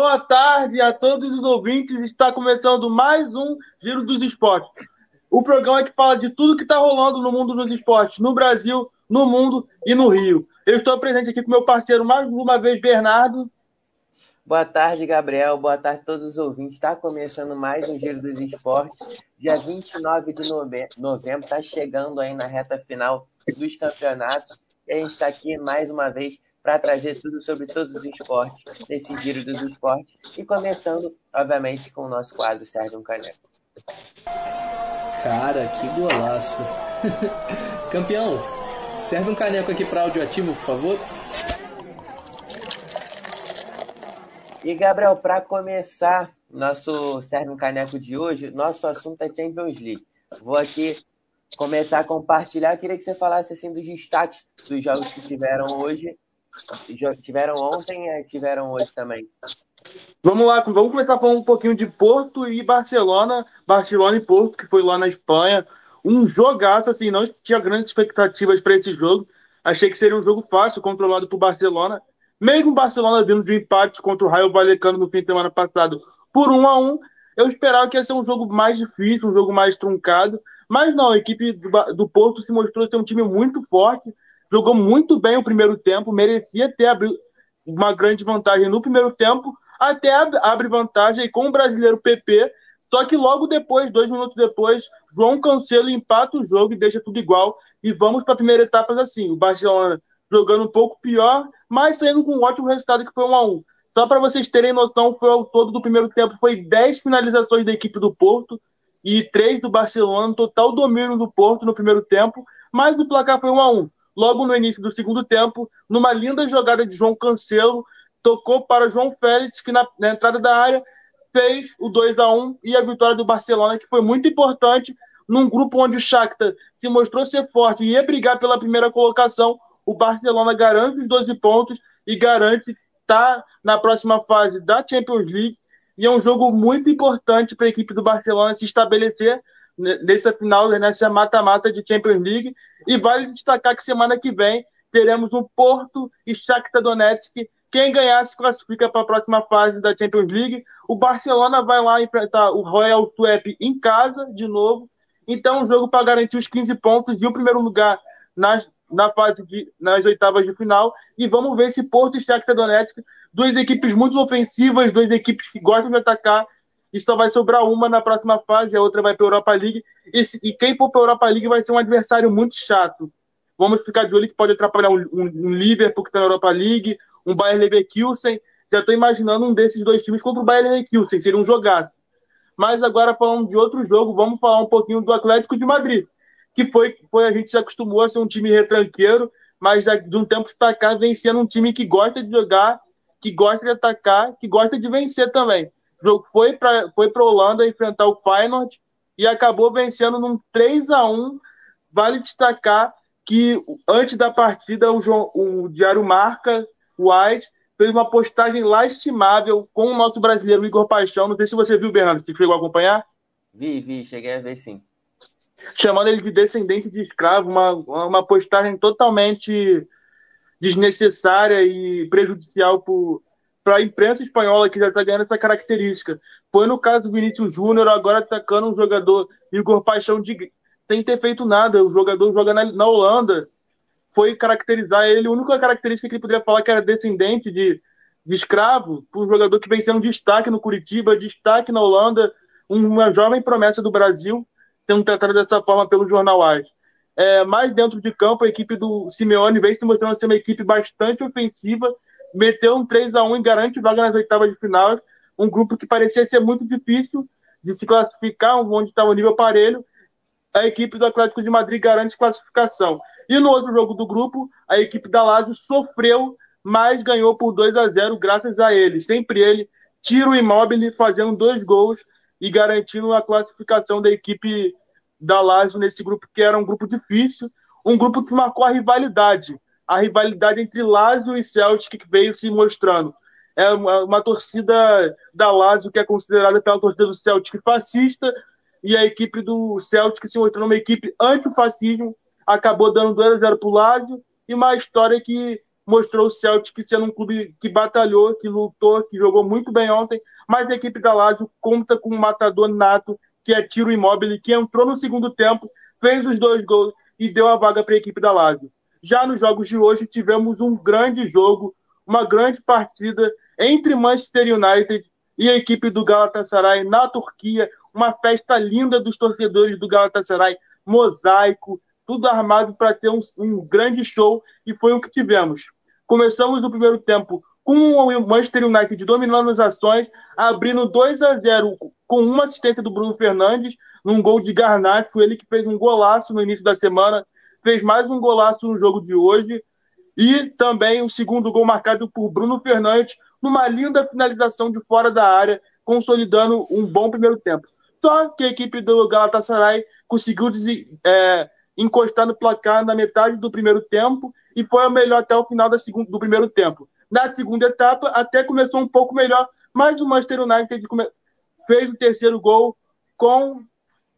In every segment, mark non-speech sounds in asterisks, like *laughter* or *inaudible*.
Boa tarde a todos os ouvintes. Está começando mais um Giro dos Esportes. O programa que fala de tudo que está rolando no mundo dos esportes, no Brasil, no mundo e no Rio. Eu estou presente aqui com meu parceiro mais uma vez, Bernardo. Boa tarde, Gabriel. Boa tarde a todos os ouvintes. Está começando mais um Giro dos Esportes. Dia 29 de novembro, está chegando aí na reta final dos campeonatos. E a gente está aqui mais uma vez para trazer tudo sobre todos os esportes, nesse giro dos esportes. E começando, obviamente, com o nosso quadro Sérgio Caneco. Cara, que golaço! *laughs* Campeão, serve um caneco aqui para audioativo, por favor. E Gabriel, para começar nosso Serve um Caneco de hoje, nosso assunto é Champions League. Vou aqui começar a compartilhar. Eu queria que você falasse assim dos destaques dos jogos que tiveram hoje Tiveram ontem e tiveram hoje também. Vamos lá, vamos começar falando um pouquinho de Porto e Barcelona. Barcelona e Porto, que foi lá na Espanha. Um jogaço, assim, não tinha grandes expectativas para esse jogo. Achei que seria um jogo fácil, controlado por Barcelona. Mesmo Barcelona vindo de empate contra o Raio Vallecano no fim de semana passado por 1 a 1 eu esperava que ia ser um jogo mais difícil, um jogo mais truncado. Mas não, a equipe do, do Porto se mostrou ser um time muito forte, jogou muito bem o primeiro tempo, merecia ter uma grande vantagem no primeiro tempo, até abre vantagem com o brasileiro PP, só que logo depois, dois minutos depois, João Cancelo empata o jogo e deixa tudo igual, e vamos para a primeira etapa assim, o Barcelona jogando um pouco pior, mas saindo com um ótimo resultado que foi 1 a 1 Só para vocês terem noção, foi ao todo do primeiro tempo, foi 10 finalizações da equipe do Porto e 3 do Barcelona, total domínio do Porto no primeiro tempo, mas o placar foi 1 a 1 logo no início do segundo tempo, numa linda jogada de João Cancelo, tocou para João Félix, que na, na entrada da área fez o 2 a 1 e a vitória do Barcelona, que foi muito importante num grupo onde o Shakhtar se mostrou ser forte e ia brigar pela primeira colocação. O Barcelona garante os 12 pontos e garante estar tá na próxima fase da Champions League. E é um jogo muito importante para a equipe do Barcelona se estabelecer nessa final, nessa mata-mata de Champions League. E vale destacar que semana que vem teremos um Porto e Shakhtar Donetsk. Quem ganhar se classifica para a próxima fase da Champions League. O Barcelona vai lá enfrentar o Royal Twep em casa, de novo. Então, um jogo para garantir os 15 pontos e o primeiro lugar nas, na fase de, nas oitavas de final. E vamos ver se Porto e Shakhtar Donetsk, duas equipes muito ofensivas, duas equipes que gostam de atacar, e só vai sobrar uma na próxima fase, a outra vai para a Europa League. E, e quem for para a Europa League vai ser um adversário muito chato. Vamos ficar de olho que pode atrapalhar um, um, um Liverpool que está na Europa League, um Bayern Leverkusen. Já estou imaginando um desses dois times contra o Bayern Leverkusen, seria um jogaço. Mas agora falando de outro jogo, vamos falar um pouquinho do Atlético de Madrid, que foi, foi a gente se acostumou a ser um time retranqueiro, mas de um tempo para cá vem sendo um time que gosta de jogar, que gosta de atacar, que gosta de vencer também. Jogo foi para foi a Holanda enfrentar o Feyenoord e acabou vencendo num 3 a 1 Vale destacar que antes da partida o, João, o Diário Marca, o White, fez uma postagem lastimável com o nosso brasileiro Igor Paixão. Não sei se você viu, Bernardo, você chegou a acompanhar? Vi, vi, cheguei a ver sim. Chamando ele de descendente de escravo, uma, uma postagem totalmente desnecessária e prejudicial para a imprensa espanhola que já está ganhando essa característica. Foi no caso do Vinícius Júnior, agora atacando um jogador Igor Paixão de, sem ter feito nada. O jogador joga na, na Holanda. Foi caracterizar ele, a única característica que ele poderia falar que era descendente de, de escravo, para um jogador que vem sendo destaque no Curitiba, destaque na Holanda, uma jovem promessa do Brasil, sendo tratado dessa forma pelo jornal AS. É, mais dentro de campo, a equipe do Simeone vem se mostrando ser uma equipe bastante ofensiva meteu um 3 a 1 e garante vaga nas oitavas de final. Um grupo que parecia ser muito difícil de se classificar, onde estava o nível parelho. A equipe do Atlético de Madrid garante classificação. E no outro jogo do grupo, a equipe da Lazio sofreu, mas ganhou por 2 a 0 graças a ele. Sempre ele, tiro imóvel, fazendo dois gols e garantindo a classificação da equipe da Lazio nesse grupo que era um grupo difícil, um grupo que marcou a rivalidade a rivalidade entre Lazio e Celtic que veio se mostrando. É uma, uma, torcida da Lazio que é considerada pela torcida do Celtic fascista e a equipe do Celtic se mostrando uma equipe anti-fascismo, acabou dando 2 a 0 para o Lazio e uma história que mostrou o Celtic sendo um clube que batalhou, que lutou, que jogou muito bem ontem, mas a equipe da Lazio conta com um matador nato, que é Tiro Immobile, que entrou no segundo tempo, fez os dois gols e deu a vaga para a equipe da Lazio. Já nos jogos de hoje tivemos um grande jogo, uma grande partida entre Manchester United e a equipe do Galatasaray na Turquia, uma festa linda dos torcedores do Galatasaray, mosaico, tudo armado para ter um, um, grande show e foi o que tivemos. Começamos no primeiro tempo com o Manchester United dominando as ações, abrindo 2 a 0 com uma assistência do Bruno Fernandes, num gol de Garnacho, foi ele que fez um golaço no início da semana, fez mais um golaço no jogo de hoje, e também o segundo gol marcado por Bruno Fernandes, numa linda finalização de fora da área, consolidando um bom primeiro tempo. Só que a equipe do Galatasaray conseguiu é, encostar no placar na metade do primeiro tempo e foi o melhor até o final da do primeiro tempo. Na segunda etapa, até começou um pouco melhor, mas o Manchester United fez o terceiro gol com.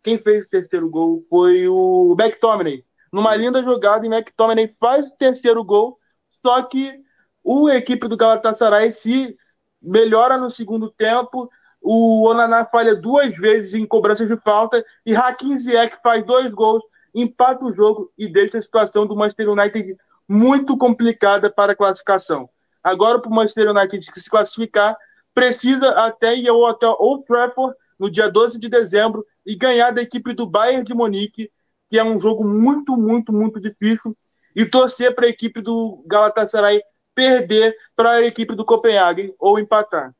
Quem fez o terceiro gol foi o McTominay. Numa linda jogada, e McTominay faz o terceiro gol, só que o equipe do Galatasaray se melhora no segundo tempo. O Onaná falha duas vezes em cobranças de falta e Hakim Ziyech faz dois gols, empata o jogo e deixa a situação do Manchester United muito complicada para a classificação. Agora, para o Manchester United se classificar, precisa até ir ao hotel Old Trafford no dia 12 de dezembro e ganhar da equipe do Bayern de Munique, que é um jogo muito, muito, muito difícil, e torcer para a equipe do Galatasaray perder para a equipe do Copenhague ou empatar.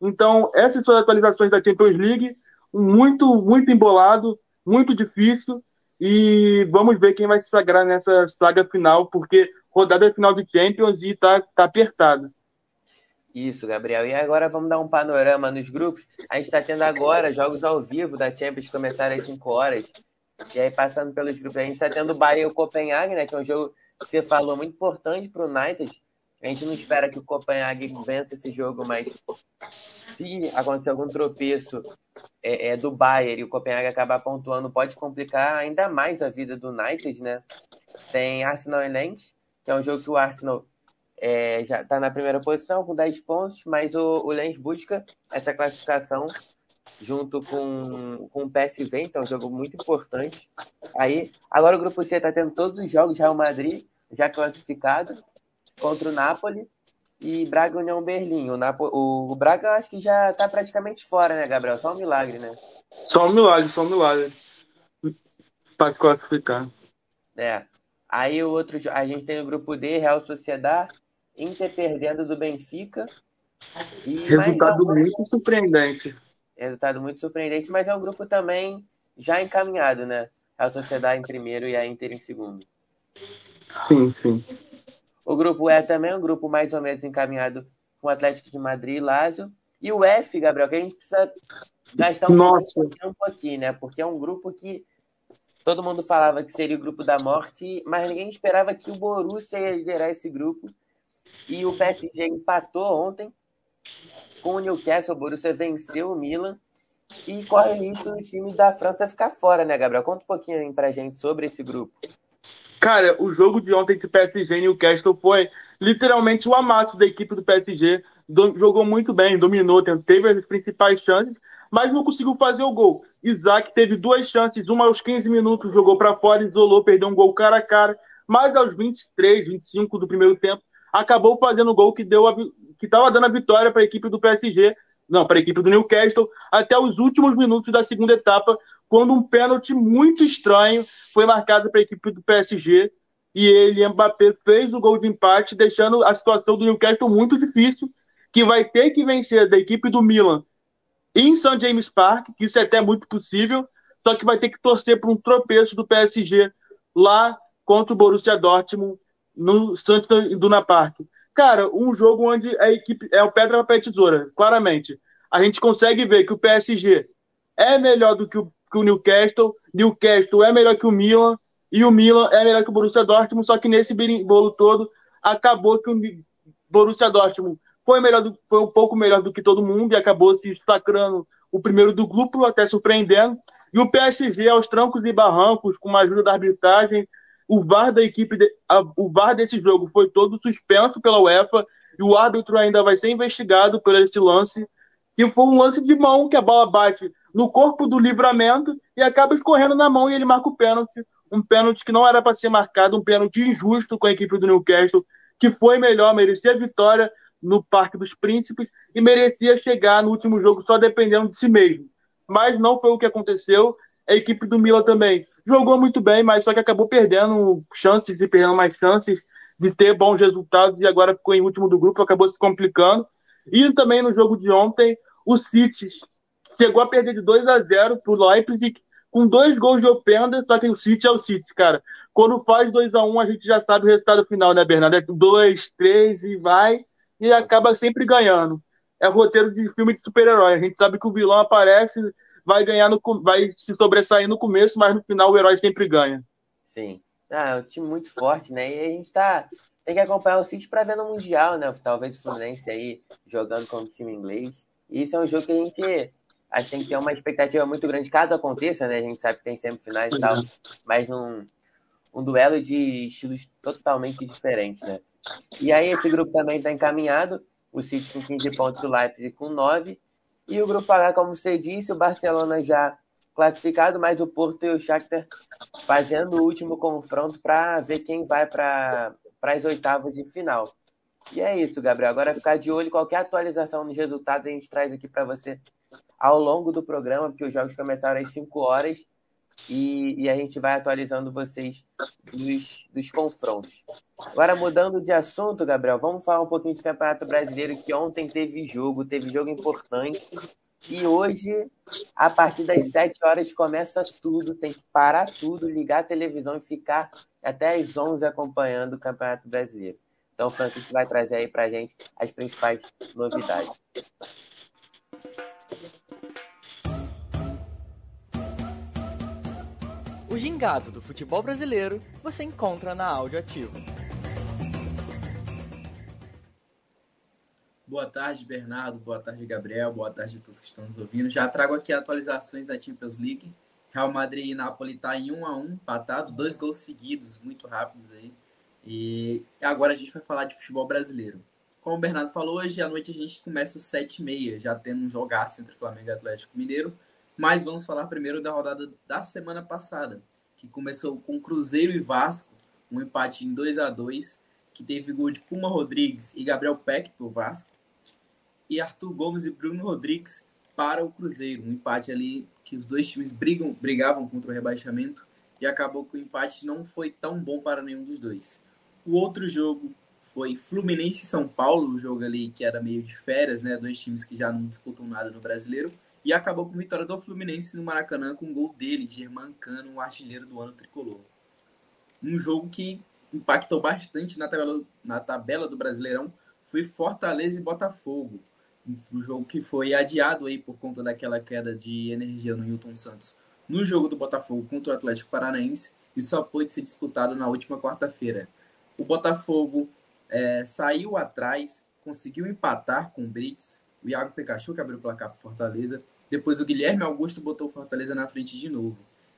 Então, essas são as atualizações da Champions League, muito, muito embolado, muito difícil, e vamos ver quem vai se sagrar nessa saga final, porque rodada final de Champions e tá, tá apertada. Isso, Gabriel. E agora vamos dar um panorama nos grupos. A gente está tendo agora jogos ao vivo da Champions que começaram às 5 horas. E aí, passando pelos grupos, a gente está tendo o Bayern e o Copenhague, né? Que é um jogo que você falou muito importante para o United. A gente não espera que o Copenhague vença esse jogo, mas se acontecer algum tropeço é, é, do Bayern e o Copenhague acabar pontuando, pode complicar ainda mais a vida do United, né? Tem Arsenal e Lens, que é um jogo que o Arsenal é, já está na primeira posição com 10 pontos, mas o, o Lens busca essa classificação junto com, com o PSV, então é um jogo muito importante. Aí, agora o grupo C está tendo todos os jogos Real Madrid já classificado contra o Napoli e Braga União Berlim. O, Napo, o, Braga acho que já está praticamente fora, né, Gabriel? Só um milagre, né? Só um milagre, só um milagre. Para se classificar. É. Aí o outro, a gente tem o grupo D, Real Sociedade, Inter perdendo do Benfica. E Resultado um... muito surpreendente. Resultado muito surpreendente, mas é um grupo também já encaminhado, né? A Sociedade em primeiro e a Inter em segundo. Sim, sim. O grupo E também é um grupo mais ou menos encaminhado com o Atlético de Madrid e Lazio. E o F, Gabriel, que a gente precisa gastar um, Nossa. tempo aqui, né? Porque é um grupo que todo mundo falava que seria o grupo da morte, mas ninguém esperava que o Borussia ia liderar esse grupo. E o PSG empatou ontem com o Newcastle. O Borussia venceu o Milan e corre o risco do time da França ficar fora, né, Gabriel? Conta um pouquinho aí pra gente sobre esse grupo. Cara, o jogo de ontem de PSG e Newcastle foi literalmente o amasso da equipe do PSG. Do, jogou muito bem, dominou, teve as principais chances, mas não conseguiu fazer o gol. Isaac teve duas chances, uma aos 15 minutos, jogou para fora, isolou, perdeu um gol cara a cara, mas aos 23, 25 do primeiro tempo, acabou fazendo o gol que deu a, que estava dando a vitória para a equipe do PSG, não, para a equipe do Newcastle, até os últimos minutos da segunda etapa, quando um pênalti muito estranho foi marcado para a equipe do PSG e ele, Mbappé, fez o gol de empate, deixando a situação do Newcastle muito difícil, que vai ter que vencer da equipe do Milan em St. James Park, que isso é até muito possível, só que vai ter que torcer para um tropeço do PSG lá contra o Borussia Dortmund no Santos Duna Park. Cara, um jogo onde a equipe é o pedra papel tesoura, claramente. A gente consegue ver que o PSG é melhor do que o que o Newcastle, Newcastle é melhor que o Milan e o Milan é melhor que o Borussia Dortmund, só que nesse bolo todo acabou que o Borussia Dortmund foi, melhor do, foi um pouco melhor do que todo mundo e acabou se destacando o primeiro do grupo, até surpreendendo. E o PSG aos trancos e barrancos, com uma ajuda da arbitragem, o VAR da equipe, de, a, o VAR desse jogo foi todo suspenso pela UEFA e o árbitro ainda vai ser investigado por esse lance, que foi um lance de mão que a bola bate no corpo do livramento e acaba escorrendo na mão e ele marca o pênalti, um pênalti que não era para ser marcado, um pênalti injusto com a equipe do Newcastle, que foi melhor, merecia a vitória no Parque dos Príncipes e merecia chegar no último jogo só dependendo de si mesmo. Mas não foi o que aconteceu. A equipe do Milan também jogou muito bem, mas só que acabou perdendo chances e perdendo mais chances de ter bons resultados e agora ficou em último do grupo, acabou se complicando. E também no jogo de ontem, o City chegou a perder de 2 a 0 para o Leipzig com dois gols de Openda, só que o City é o City, cara. Quando faz 2 a 1 um, a gente já sabe o resultado final, né, Bernardo? É 2, 3 e vai, e acaba sempre ganhando. É roteiro de filme de super-herói. A gente sabe que o vilão aparece, vai ganhar no, vai se sobressair no começo, mas no final o herói sempre ganha. Sim. Ah, é um time muito forte, né? E a gente tá. Tem que acompanhar o City para ver no Mundial, né? Talvez o Fluminense aí jogando como time inglês. E isso é um jogo que a gente acho que tem que ter uma expectativa muito grande caso aconteça, né? A gente sabe que tem semifinais e tal, mas num um duelo de estilos totalmente diferentes, né? E aí esse grupo também está encaminhado, o City com 15 pontos, o Leipzig com 9, e o grupo H, como você disse, o Barcelona já classificado, mas o Porto e o Shakhtar fazendo o último confronto para ver quem vai para as oitavas de final. E é isso, Gabriel. Agora ficar de olho, qualquer atualização nos resultados a gente traz aqui para você ao longo do programa, porque os jogos começaram às 5 horas e, e, a gente vai atualizando vocês dos, dos confrontos. Agora, mudando de assunto, Gabriel, vamos falar um pouquinho de Campeonato Brasileiro, que ontem teve jogo, teve jogo importante. E hoje, a partir das 7 horas, começa tudo. Tem que parar tudo, ligar a televisão e ficar até às 11 acompanhando o Campeonato Brasileiro. Então, o Francisco vai trazer aí para gente as principais novidades. O gingado do futebol brasileiro você encontra na Áudio Ativo. Boa tarde, Bernardo. Boa tarde, Gabriel. Boa tarde a todos que estão nos ouvindo. Já trago aqui atualizações da Champions League. Real Madrid e Napoli tá em 1 a 1 empatado, dois gols seguidos, muito rápidos aí. E agora a gente vai falar de futebol brasileiro. Como o Bernardo falou, hoje à noite a gente começa às 7h30, já tendo um jogaço entre Flamengo e Atlético Mineiro. Mas vamos falar primeiro da rodada da semana passada, que começou com Cruzeiro e Vasco, um empate em 2 a 2 que teve gol de Puma Rodrigues e Gabriel Peck para o Vasco, e Arthur Gomes e Bruno Rodrigues para o Cruzeiro. Um empate ali que os dois times brigam, brigavam contra o rebaixamento e acabou que o empate não foi tão bom para nenhum dos dois. O outro jogo foi Fluminense e São Paulo, um jogo ali que era meio de férias, né? Dois times que já não disputam nada no brasileiro e acabou com vitória do Fluminense no Maracanã com um gol dele, Germán Cano, o artilheiro do ano tricolor. Um jogo que impactou bastante na tabela, na tabela do Brasileirão foi Fortaleza e Botafogo. Um jogo que foi adiado aí por conta daquela queda de energia no Newton Santos. No jogo do Botafogo contra o Atlético Paranaense, e só pôde ser disputado na última quarta-feira. O Botafogo é, saiu atrás, conseguiu empatar com o Brits, o Iago Pikachu que abriu o placar para Fortaleza, depois o Guilherme Augusto botou o Fortaleza na frente de novo.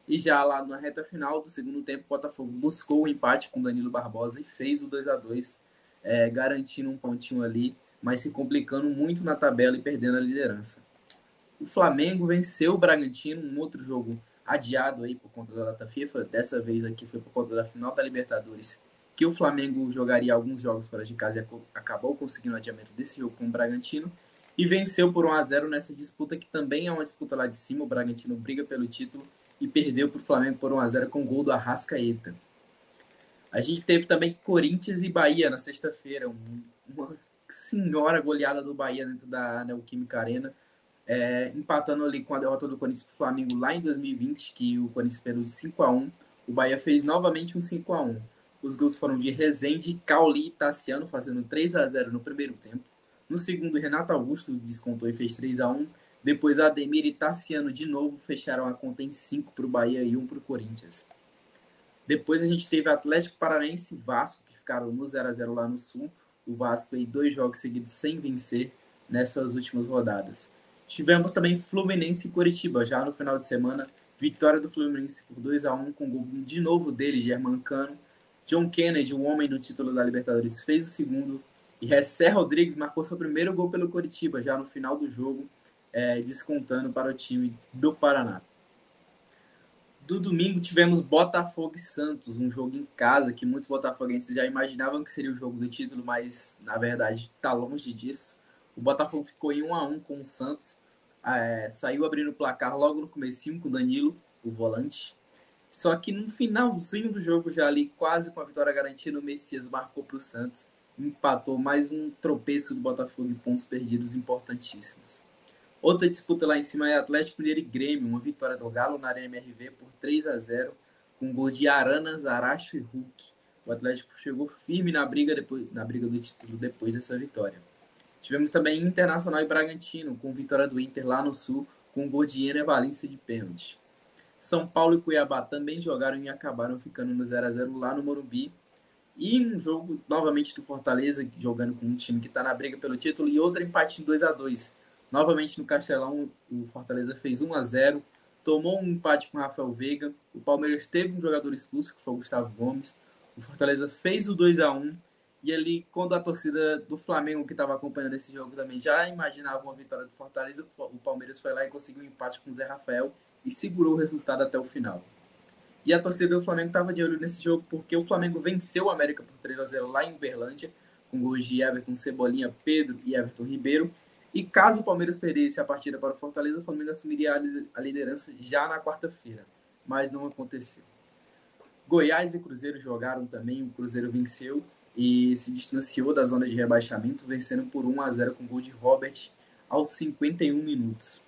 E já lá na reta final do segundo tempo, o Botafogo buscou o empate com Danilo Barbosa e fez o 2 a 2 é, garantindo um pontinho ali, mas se complicando muito na tabela e perdendo a liderança. O Flamengo venceu o Bragantino, um outro jogo adiado aí por conta da data FIFA. Dessa vez aqui foi por conta da final da Libertadores, que o Flamengo jogaria alguns jogos fora de casa e acabou conseguindo o adiamento desse jogo com o Bragantino e venceu por 1 a 0 nessa disputa que também é uma disputa lá de cima. O Bragantino briga pelo título e perdeu para o Flamengo por 1 a 0 com gol do Arrascaeta. A gente teve também Corinthians e Bahia na sexta-feira, uma senhora goleada do Bahia dentro da Neoquímica Arena, é, empatando ali com a derrota do Corinthians para o Flamengo lá em 2020, que o Corinthians perdeu de 5 a 1 O Bahia fez novamente um 5 a 1 Os gols foram de Rezende, Cauli e Tassiano, fazendo 3 a 0 no primeiro tempo. No segundo, Renato Augusto descontou e fez 3 a 1 Depois, Ademir e Tassiano de novo fecharam a conta em 5 para o Bahia e 1 para o Corinthians. Depois a gente teve Atlético Paranaense e Vasco, que ficaram no 0 a 0 lá no Sul. O Vasco aí dois jogos seguidos sem vencer nessas últimas rodadas. Tivemos também Fluminense e Curitiba, já no final de semana, Vitória do Fluminense por 2 a 1 com gol de novo dele, Germancano. John Kennedy, o homem do título da Libertadores, fez o segundo. E Ressé Rodrigues marcou seu primeiro gol pelo Coritiba, já no final do jogo, é, descontando para o time do Paraná. Do domingo tivemos Botafogo e Santos, um jogo em casa que muitos botafoguenses já imaginavam que seria o jogo do título, mas na verdade está longe disso. O Botafogo ficou em 1 a 1 com o Santos, é, saiu abrindo o placar logo no começo com o Danilo, o volante. Só que no finalzinho do jogo, já ali quase com a vitória garantida, o Messias marcou para o Santos, empatou mais um tropeço do Botafogo e pontos perdidos importantíssimos. Outra disputa lá em cima é Atlético Mineiro e Grêmio, uma vitória do Galo na Arena MRV por 3 a 0 com gols de Arana, Zaracho e Hulk. O Atlético chegou firme na briga, depois, na briga do título depois dessa vitória. Tivemos também Internacional e Bragantino, com vitória do Inter lá no Sul, com gol de Ener Valência de pênalti. São Paulo e Cuiabá também jogaram e acabaram ficando no 0 a 0 lá no Morumbi. E um jogo novamente do Fortaleza, jogando com um time que está na briga pelo título, e outro empate em 2 a 2 Novamente no Castelão, o Fortaleza fez 1 a 0 tomou um empate com o Rafael Veiga. O Palmeiras teve um jogador expulso, que foi o Gustavo Gomes. O Fortaleza fez o 2 a 1 e ali, quando a torcida do Flamengo, que estava acompanhando esse jogo também, já imaginava uma vitória do Fortaleza, o Palmeiras foi lá e conseguiu um empate com o Zé Rafael e segurou o resultado até o final. E a torcida do Flamengo estava de olho nesse jogo porque o Flamengo venceu o América por 3 a 0 lá em Uberlândia, com gols de Everton Cebolinha, Pedro e Everton Ribeiro. E caso o Palmeiras perdesse a partida para o Fortaleza, o Flamengo assumiria a liderança já na quarta-feira, mas não aconteceu. Goiás e Cruzeiro jogaram também, o Cruzeiro venceu e se distanciou da zona de rebaixamento, vencendo por 1 a 0 com gol de Robert aos 51 minutos.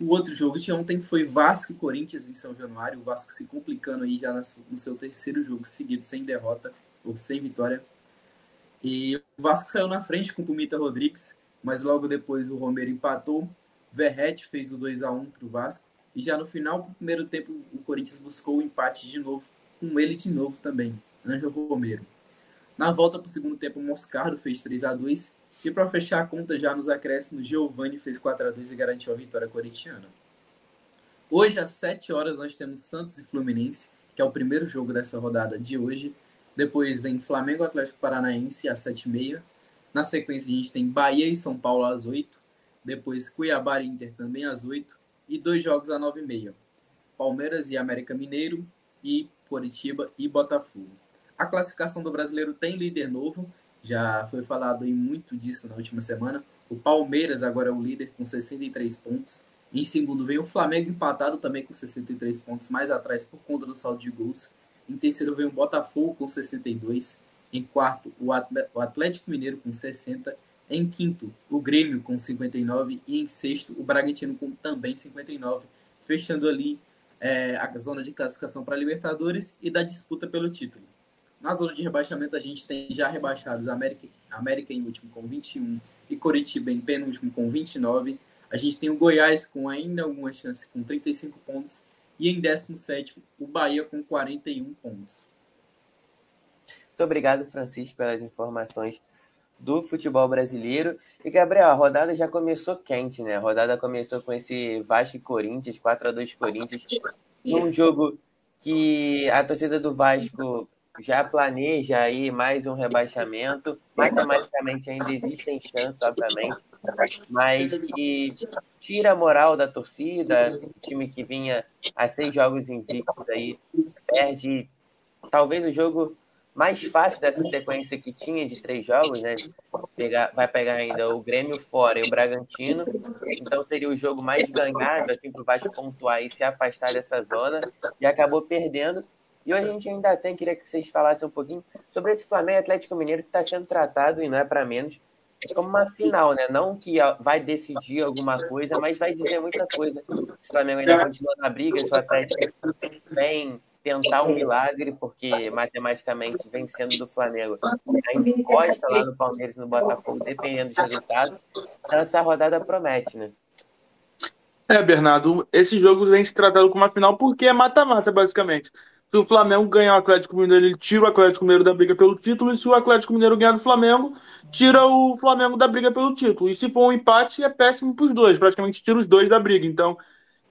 O outro jogo de ontem foi Vasco e Corinthians em São Januário, o Vasco se complicando aí já no seu terceiro jogo seguido sem derrota ou sem vitória. E o Vasco saiu na frente com o Pumita Rodrigues, mas logo depois o Romero empatou. Verrete fez o 2 a 1 para o Vasco. E já no final do primeiro tempo, o Corinthians buscou o empate de novo, com ele de novo também, Ângelo Romero. Na volta para o segundo tempo, Moscardo fez 3 a 2 e para fechar a conta já nos acréscimos, Giovani fez 4 a 2 e garantiu a vitória corintiana. Hoje às 7 horas nós temos Santos e Fluminense, que é o primeiro jogo dessa rodada de hoje. Depois vem Flamengo Atlético Paranaense às 7h30. Na sequência a gente tem Bahia e São Paulo às 8 Depois Cuiabá e Inter também às 8 E dois jogos às 9h30. Palmeiras e América Mineiro e Curitiba e Botafogo. A classificação do brasileiro tem líder novo, já foi falado em muito disso na última semana. O Palmeiras agora é o líder com 63 pontos. Em segundo vem o Flamengo empatado também com 63 pontos, mais atrás por conta do saldo de gols. Em terceiro vem o Botafogo com 62. Em quarto, o Atlético Mineiro com 60. Em quinto, o Grêmio com 59. E em sexto, o Bragantino com também 59. Fechando ali é, a zona de classificação para a Libertadores e da disputa pelo título. Na zona de rebaixamento, a gente tem já rebaixados América, América em último com 21 e Coritiba em penúltimo com 29. A gente tem o Goiás com ainda algumas chances com 35 pontos. E em 17, o Bahia com 41 pontos. Muito obrigado, Francisco, pelas informações do futebol brasileiro. E, Gabriel, a rodada já começou quente, né? A rodada começou com esse Vasco e Corinthians, 4 a 2 Corinthians. Um jogo que a torcida do Vasco já planeja aí mais um rebaixamento. Matematicamente ainda existem chances, obviamente, mas que tira a moral da torcida. O time que vinha a seis jogos invictos aí perde talvez o jogo mais fácil dessa sequência que tinha de três jogos, né? Pegar, vai pegar ainda o Grêmio fora e o Bragantino. Então seria o jogo mais ganhável assim, para o Vasco pontuar e se afastar dessa zona. E acabou perdendo. E hoje a gente ainda tem, queria que vocês falassem um pouquinho sobre esse Flamengo Atlético Mineiro que está sendo tratado, e não é para menos, como uma final, né? Não que vai decidir alguma coisa, mas vai dizer muita coisa. O Flamengo ainda continua na briga, se o Atlético vem tentar um milagre, porque matematicamente vencendo do Flamengo ainda encosta lá no Palmeiras e no Botafogo, dependendo dos resultados. Então essa rodada promete, né? É, Bernardo, esse jogo vem se tratando como uma final porque é mata-mata, basicamente. Se o Flamengo ganhar o Atlético Mineiro, ele tira o Atlético Mineiro da briga pelo título. E se o Atlético Mineiro ganhar do Flamengo, tira o Flamengo da briga pelo título. E se for um empate, é péssimo para os dois. Praticamente tira os dois da briga. Então,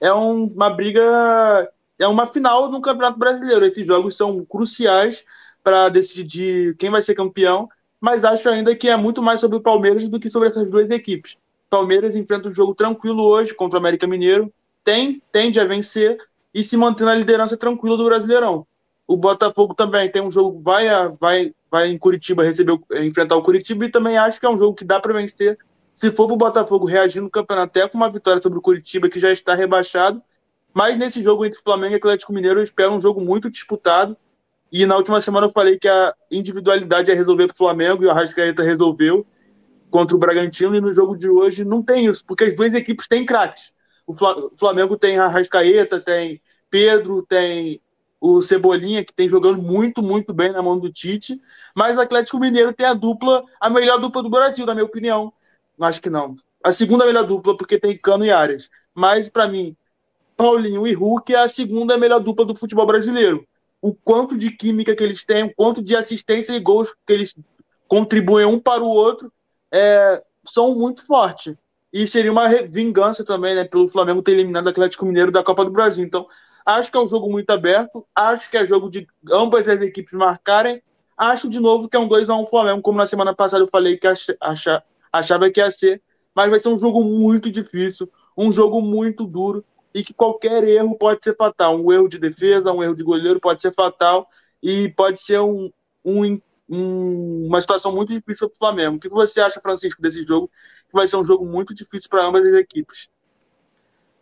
é um, uma briga, é uma final no Campeonato Brasileiro. Esses jogos são cruciais para decidir quem vai ser campeão, mas acho ainda que é muito mais sobre o Palmeiras do que sobre essas duas equipes. Palmeiras enfrenta um jogo tranquilo hoje contra o América Mineiro, tem, tende a vencer e se manter na liderança tranquila do Brasileirão. O Botafogo também tem um jogo, vai, vai, vai em Curitiba receber, enfrentar o Curitiba e também acho que é um jogo que dá para vencer. Se for para o Botafogo reagir no campeonato até com uma vitória sobre o Curitiba, que já está rebaixado. Mas nesse jogo entre Flamengo e Atlético Mineiro, eu espero um jogo muito disputado. E na última semana eu falei que a individualidade é resolver para o Flamengo e o Arrascaeta resolveu contra o Bragantino. E no jogo de hoje não tem isso, porque as duas equipes têm craques. O Flamengo tem Arrascaeta, tem Pedro, tem o Cebolinha, que tem jogando muito, muito bem na mão do Tite. Mas o Atlético Mineiro tem a dupla, a melhor dupla do Brasil, na minha opinião. Acho que não. A segunda melhor dupla, porque tem Cano e Arias. Mas, para mim, Paulinho e Hulk é a segunda melhor dupla do futebol brasileiro. O quanto de química que eles têm, o quanto de assistência e gols que eles contribuem um para o outro, é, são muito fortes. E seria uma vingança também, né, pelo Flamengo ter eliminado o Atlético Mineiro da Copa do Brasil. Então, Acho que é um jogo muito aberto. Acho que é jogo de ambas as equipes marcarem. Acho de novo que é um 2x1 Flamengo, como na semana passada eu falei que acha, achava que ia ser. Mas vai ser um jogo muito difícil, um jogo muito duro e que qualquer erro pode ser fatal. Um erro de defesa, um erro de goleiro pode ser fatal e pode ser um, um, um, uma situação muito difícil para o Flamengo. O que você acha, Francisco, desse jogo? Que vai ser um jogo muito difícil para ambas as equipes.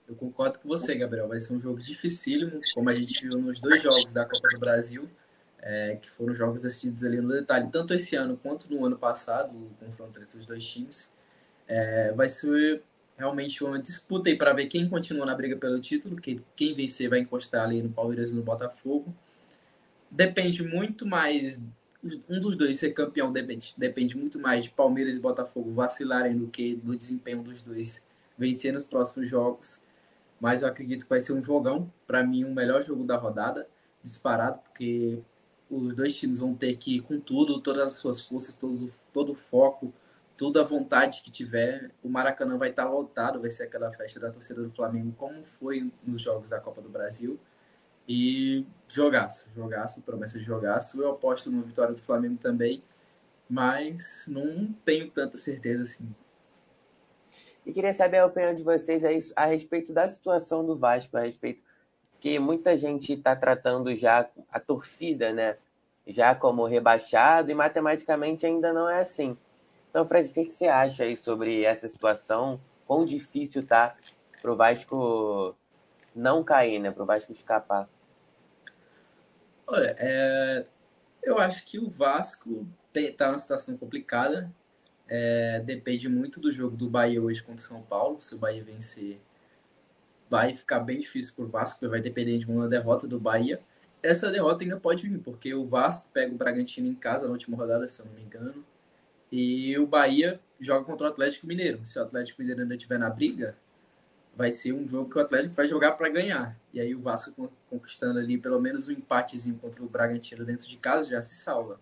Eu concordo com você, Gabriel. Vai ser um jogo dificílimo, como a gente viu nos dois jogos da Copa do Brasil, é, que foram jogos decididos ali no detalhe, tanto esse ano quanto no ano passado, o confronto entre os dois times. É, vai ser realmente uma disputa aí para ver quem continua na briga pelo título, quem, quem vencer vai encostar ali no Palmeiras e no Botafogo. Depende muito mais um dos dois ser campeão depende, depende muito mais de Palmeiras e Botafogo vacilarem do que do desempenho dos dois vencer nos próximos jogos mas eu acredito que vai ser um jogão. Para mim, o um melhor jogo da rodada, disparado, porque os dois times vão ter que ir com tudo, todas as suas forças, todo, todo o foco, toda a vontade que tiver. O Maracanã vai estar lotado, vai ser aquela festa da torcida do Flamengo, como foi nos jogos da Copa do Brasil. E jogaço, jogaço, promessa de jogaço. Eu aposto na vitória do Flamengo também, mas não tenho tanta certeza assim. E queria saber a opinião de vocês a respeito da situação do Vasco, a respeito que muita gente está tratando já a torcida, né? Já como rebaixado e matematicamente ainda não é assim. Então, Fred, o que, você acha aí sobre essa situação? Quão difícil tá pro Vasco não cair, né? Pro Vasco escapar? Olha, é... eu acho que o Vasco está numa situação complicada. É, depende muito do jogo do Bahia hoje contra o São Paulo. Se o Bahia vencer, vai ficar bem difícil para o Vasco, vai depender de uma derrota do Bahia. Essa derrota ainda pode vir, porque o Vasco pega o Bragantino em casa na última rodada, se eu não me engano. E o Bahia joga contra o Atlético Mineiro. Se o Atlético Mineiro ainda estiver na briga, vai ser um jogo que o Atlético vai jogar para ganhar. E aí o Vasco conquistando ali pelo menos um empatezinho contra o Bragantino dentro de casa já se salva.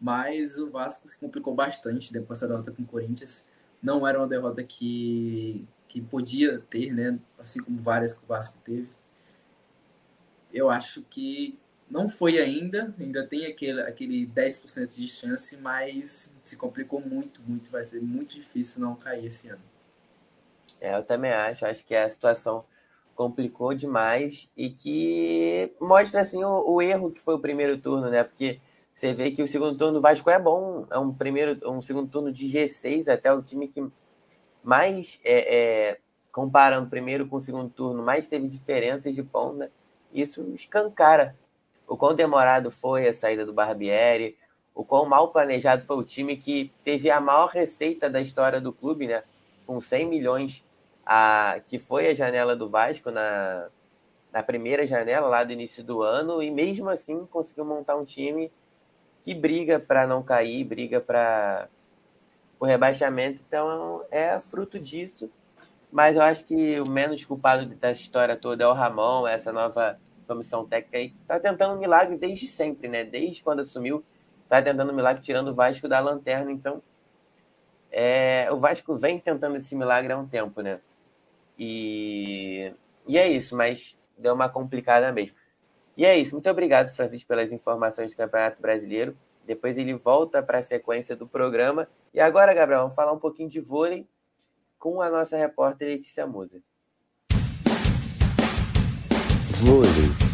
Mas o Vasco se complicou bastante depois dessa derrota com o Corinthians. Não era uma derrota que, que podia ter, né? Assim como várias que o Vasco teve. Eu acho que não foi ainda, ainda tem aquele, aquele 10% de chance, mas se complicou muito, muito. Vai ser muito difícil não cair esse ano. É, eu também acho. Acho que a situação complicou demais e que mostra assim o, o erro que foi o primeiro turno, né? Porque você vê que o segundo turno do Vasco é bom, é um primeiro, um segundo turno de G6, até o time que mais, é, é, comparando primeiro com o segundo turno, mais teve diferenças de pontos, né? Isso escancara o quão demorado foi a saída do Barbieri, o quão mal planejado foi o time que teve a maior receita da história do clube, né? Com 100 milhões, a, que foi a janela do Vasco na, na primeira janela lá do início do ano, e mesmo assim conseguiu montar um time que briga para não cair, briga para o rebaixamento. Então é fruto disso. Mas eu acho que o menos culpado dessa história toda é o Ramon, essa nova comissão técnica aí. Tá tentando um milagre desde sempre, né? Desde quando assumiu, tá tentando um milagre tirando o Vasco da lanterna. Então, é, o Vasco vem tentando esse milagre há um tempo, né? E E é isso, mas deu uma complicada mesmo. E é isso. Muito obrigado, Francisco, pelas informações do Campeonato Brasileiro. Depois ele volta para a sequência do programa. E agora, Gabriel, vamos falar um pouquinho de vôlei com a nossa repórter Letícia Musa. Vôlei.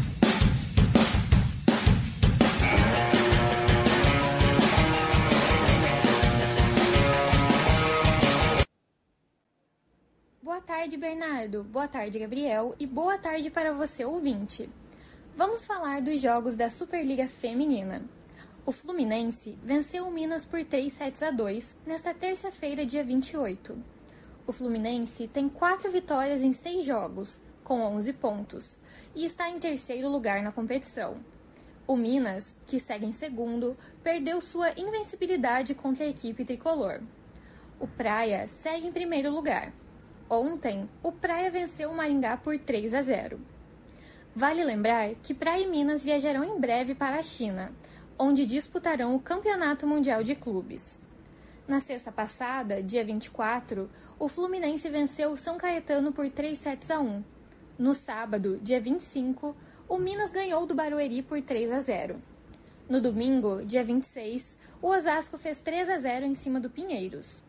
Tarde, Bernardo. Boa tarde, Gabriel. E boa tarde para você, ouvinte. Vamos falar dos jogos da Superliga Feminina. O Fluminense venceu o Minas por 3 sets a 2 nesta terça-feira, dia 28. O Fluminense tem quatro vitórias em seis jogos, com 11 pontos, e está em terceiro lugar na competição. O Minas, que segue em segundo, perdeu sua invencibilidade contra a equipe tricolor. O Praia segue em primeiro lugar. Ontem, o Praia venceu o Maringá por 3 a 0. Vale lembrar que Praia e Minas viajarão em breve para a China, onde disputarão o Campeonato Mundial de Clubes. Na sexta passada, dia 24, o Fluminense venceu o São Caetano por 3 sets a 1. No sábado, dia 25, o Minas ganhou do Barueri por 3 a 0. No domingo, dia 26, o Osasco fez 3 a 0 em cima do Pinheiros.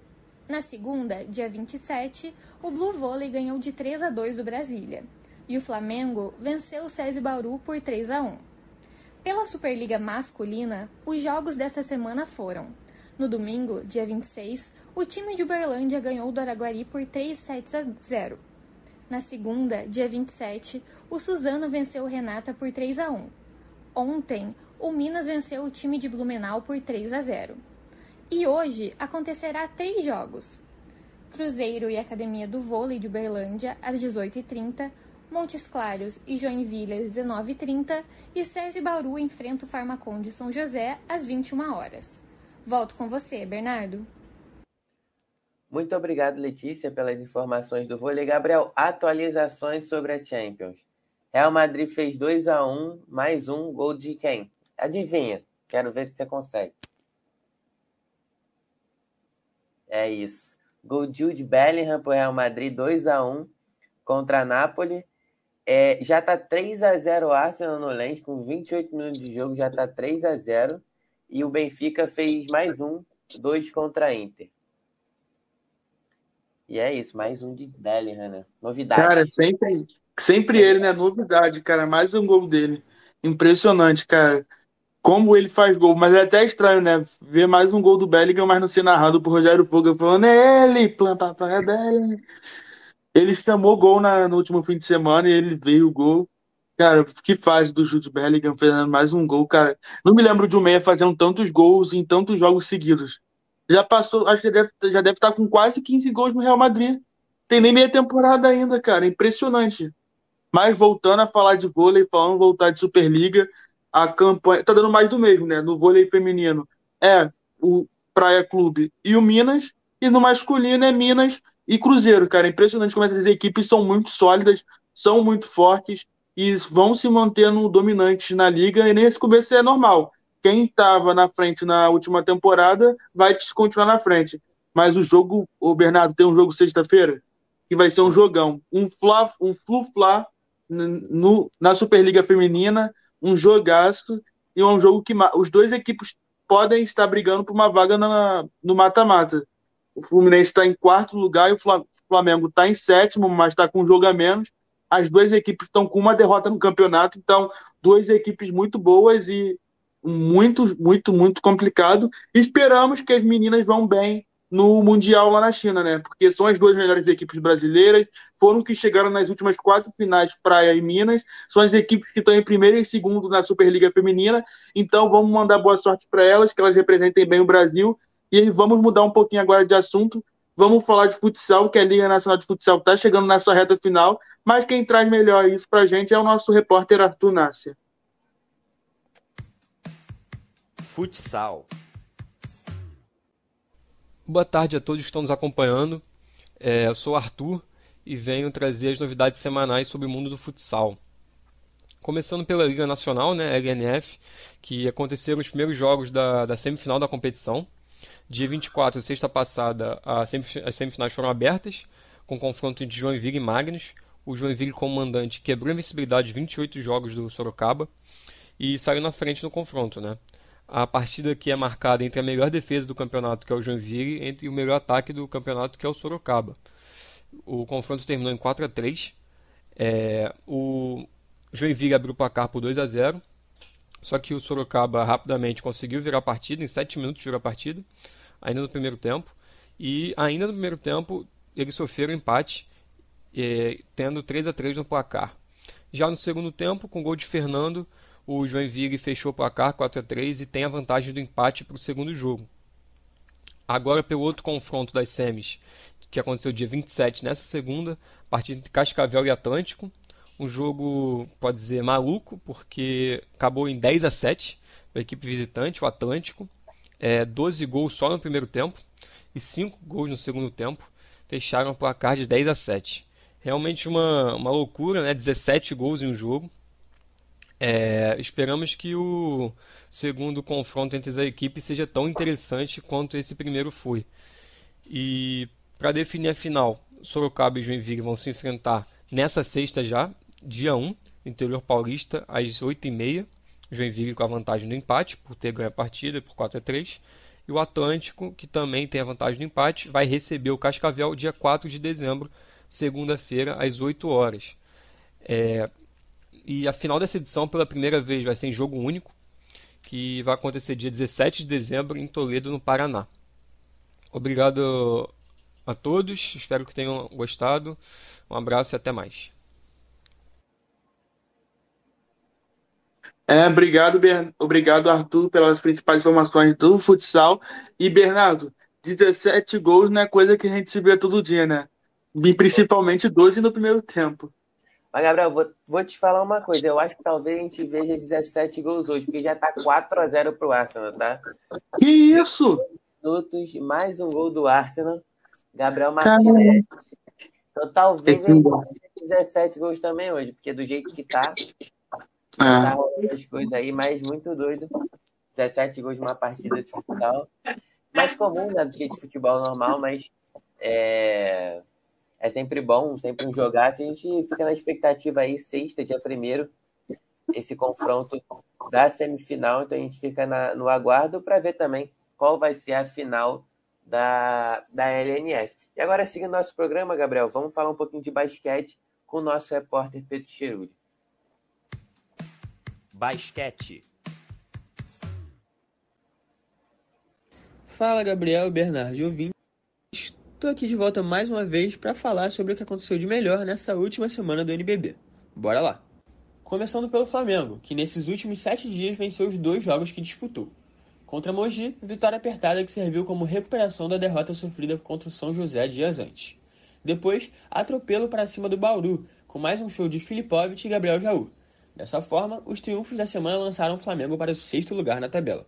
Na segunda, dia 27, o Blue Volley ganhou de 3 a 2 do Brasília e o Flamengo venceu o SESI Bauru por 3 a 1. Pela Superliga Masculina, os jogos desta semana foram: no domingo, dia 26, o time de Uberlândia ganhou do Araguari por 3 sets a 0. Na segunda, dia 27, o Suzano venceu o Renata por 3 a 1. Ontem, o Minas venceu o time de Blumenau por 3 a 0. E hoje acontecerá três jogos. Cruzeiro e Academia do Vôlei de Uberlândia, às 18h30, Montes Claros e Joinville às 19h30 e SESI Bauru enfrenta o Farmacon de São José às 21 horas. Volto com você, Bernardo. Muito obrigado, Letícia, pelas informações do vôlei. Gabriel, atualizações sobre a Champions. Real Madrid fez 2 a 1 mais um gol de quem? Adivinha? Quero ver se você consegue. É isso. Gol de Bellingham para o Real Madrid, 2 a 1 contra a Napoli. É, já tá 3 a 0 o Arsenal no Lens, com 28 minutos de jogo, já tá 3 a 0 E o Benfica fez mais um, dois contra a Inter. E é isso, mais um de Bellingham, né? Novidade. Cara, sempre, sempre ele, né? Novidade, cara. Mais um gol dele. Impressionante, cara. Como ele faz gol, mas é até estranho, né? Ver mais um gol do Bellingham, mas não ser narrado por Rogério Puga falando, é ele, planta, é Bellingham. Ele chamou gol na, no último fim de semana e ele veio o gol. Cara, que fase do Jude Bellingham fazendo mais um gol, cara. Não me lembro de um meia fazendo tantos gols em tantos jogos seguidos. Já passou, acho que deve, já deve estar com quase 15 gols no Real Madrid. Tem nem meia temporada ainda, cara. Impressionante. Mas voltando a falar de vôlei, falando voltar de Superliga, a campanha tá dando mais do mesmo, né? No vôlei feminino é o Praia Clube e o Minas, e no masculino é Minas e Cruzeiro, cara. É impressionante como essas equipes são muito sólidas, são muito fortes e vão se mantendo dominantes na liga. E nesse começo é normal. Quem estava na frente na última temporada vai continuar na frente. Mas o jogo, o Bernardo, tem um jogo sexta-feira que vai ser um jogão. Um fla, um flu-fla na Superliga Feminina, um jogaço e um jogo que os dois equipes podem estar brigando por uma vaga na, no mata-mata. O Fluminense está em quarto lugar e o Flamengo está em sétimo, mas está com um jogo a menos. As duas equipes estão com uma derrota no campeonato, então duas equipes muito boas e muito, muito, muito complicado. Esperamos que as meninas vão bem no Mundial lá na China, né? Porque são as duas melhores equipes brasileiras, foram que chegaram nas últimas quatro finais, Praia e Minas, são as equipes que estão em primeiro e segundo na Superliga Feminina, então vamos mandar boa sorte para elas, que elas representem bem o Brasil e vamos mudar um pouquinho agora de assunto. Vamos falar de futsal, que a Liga Nacional de Futsal está chegando nessa reta final, mas quem traz melhor isso para a gente é o nosso repórter Arthur Nácia. Futsal. Boa tarde a todos que estão nos acompanhando. É, eu sou Arthur e venho trazer as novidades semanais sobre o mundo do futsal. Começando pela Liga Nacional, né, LNF, que aconteceram os primeiros jogos da, da semifinal da competição. Dia 24, sexta passada, as semifinais foram abertas, com confronto de Joinville e Magnus. o Joinville comandante quebrou a invencibilidade de 28 jogos do Sorocaba e saiu na frente no confronto, né? A partida que é marcada entre a melhor defesa do campeonato, que é o Joinville, entre o melhor ataque do campeonato, que é o Sorocaba. O confronto terminou em 4 a 3. É, o Joinville abriu o placar por 2 a 0. Só que o Sorocaba rapidamente conseguiu virar a partida, em 7 minutos virou a partida, ainda no primeiro tempo. E ainda no primeiro tempo eles sofreram empate é, tendo 3 a 3 no placar. Já no segundo tempo, com o gol de Fernando, o Joinville fechou o placar 4 a 3 e tem a vantagem do empate para o segundo jogo. Agora, pelo outro confronto das semis, que aconteceu dia 27, nessa segunda, partida entre Cascavel e Atlântico. Um jogo, pode dizer, maluco, porque acabou em 10 a 7 para a equipe visitante, o Atlântico. É, 12 gols só no primeiro tempo e 5 gols no segundo tempo. Fecharam o placar de 10 a 7. Realmente uma, uma loucura, né? 17 gols em um jogo. É, esperamos que o segundo confronto entre as equipes seja tão interessante quanto esse primeiro foi. E para definir a final, Sorocaba e Joinville vão se enfrentar nessa sexta já, dia 1, interior paulista, às 8h30. Joinville com a vantagem do empate, por ter ganho a partida por 4 a 3 E o Atlântico, que também tem a vantagem do empate, vai receber o Cascavel dia 4 de dezembro segunda-feira, às 8 horas. É, e a final dessa edição, pela primeira vez, vai ser em jogo único, que vai acontecer dia 17 de dezembro em Toledo, no Paraná. Obrigado a todos, espero que tenham gostado. Um abraço e até mais. É, obrigado, Ber... obrigado, Arthur, pelas principais informações do futsal. E, Bernardo, 17 gols não é coisa que a gente se vê todo dia, né? E principalmente 12 no primeiro tempo. Mas, Gabriel, vou, vou te falar uma coisa. Eu acho que talvez a gente veja 17 gols hoje, porque já tá 4x0 pro Arsenal, tá? Que isso? Minutos, mais um gol do Arsenal. Gabriel Martinez. Então talvez Esse... ele 17 gols também hoje, porque do jeito que tá, é. tá rolando as coisas aí, mas muito doido. 17 gols numa partida de futebol. Mais comum, né, do que de futebol normal, mas é é sempre bom, sempre um jogar. A gente fica na expectativa aí, sexta, dia primeiro, esse confronto da semifinal. Então a gente fica na, no aguardo para ver também qual vai ser a final da, da LNF. E agora, seguindo nosso programa, Gabriel, vamos falar um pouquinho de basquete com o nosso repórter Pedro Cheruli. Basquete. Fala, Gabriel, Bernardo e ouvinte. Estou aqui de volta mais uma vez para falar sobre o que aconteceu de melhor nessa última semana do NBB. Bora lá! Começando pelo Flamengo, que nesses últimos sete dias venceu os dois jogos que disputou. Contra Mogi, vitória apertada que serviu como recuperação da derrota sofrida contra o São José dias antes. Depois, atropelo para cima do Bauru, com mais um show de Filipovic e Gabriel Jaú. Dessa forma, os triunfos da semana lançaram o Flamengo para o sexto lugar na tabela.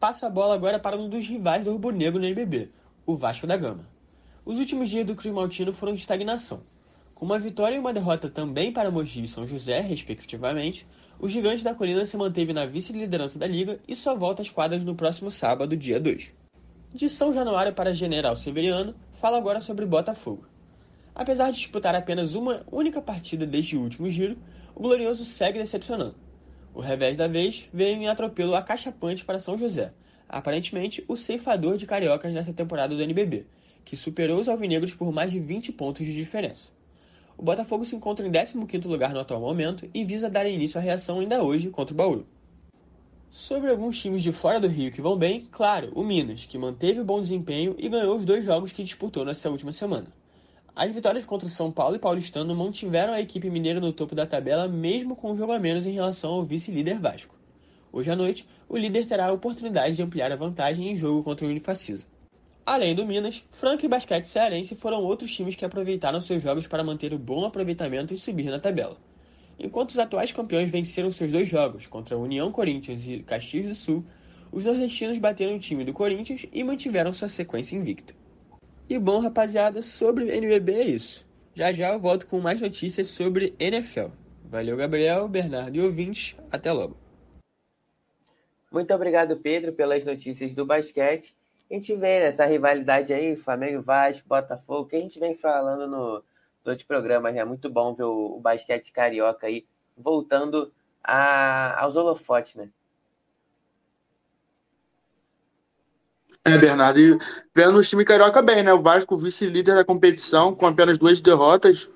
Passa a bola agora para um dos rivais do Rubro Negro no NBB, o Vasco da Gama. Os últimos dias do Cruz Maltino foram de estagnação. Com uma vitória e uma derrota também para Mogi e São José, respectivamente, o Gigante da Colina se manteve na vice-liderança da liga e só volta às quadras no próximo sábado, dia 2. De São Januário para General Severiano, fala agora sobre Botafogo. Apesar de disputar apenas uma única partida desde o último giro, o Glorioso segue decepcionando. O revés da vez veio em atropelo acachapante para São José, aparentemente o ceifador de cariocas nessa temporada do NBB, que superou os alvinegros por mais de 20 pontos de diferença. O Botafogo se encontra em 15º lugar no atual momento e visa dar início à reação ainda hoje contra o Bauru. Sobre alguns times de fora do Rio que vão bem, claro, o Minas, que manteve o bom desempenho e ganhou os dois jogos que disputou nessa última semana. As vitórias contra São Paulo e Paulistano mantiveram a equipe mineira no topo da tabela, mesmo com um jogo a menos em relação ao vice-líder Vasco. Hoje à noite, o líder terá a oportunidade de ampliar a vantagem em jogo contra o Unifacisa. Além do Minas, Franca e Basquete Cearense foram outros times que aproveitaram seus jogos para manter o bom aproveitamento e subir na tabela. Enquanto os atuais campeões venceram seus dois jogos contra a União Corinthians e Caxias do Sul, os nordestinos bateram o time do Corinthians e mantiveram sua sequência invicta. E bom, rapaziada, sobre NBB é isso. Já já eu volto com mais notícias sobre NFL. Valeu, Gabriel, Bernardo e ouvintes. Até logo. Muito obrigado, Pedro, pelas notícias do basquete. A gente vê essa rivalidade aí, Flamengo Vasco, Botafogo, que a gente vem falando no, outros programas. É muito bom ver o, o basquete carioca aí voltando a, aos holofotes, né? É, Bernardo, e vendo o time carioca bem, né? O Vasco vice-líder da competição, com apenas duas derrotas.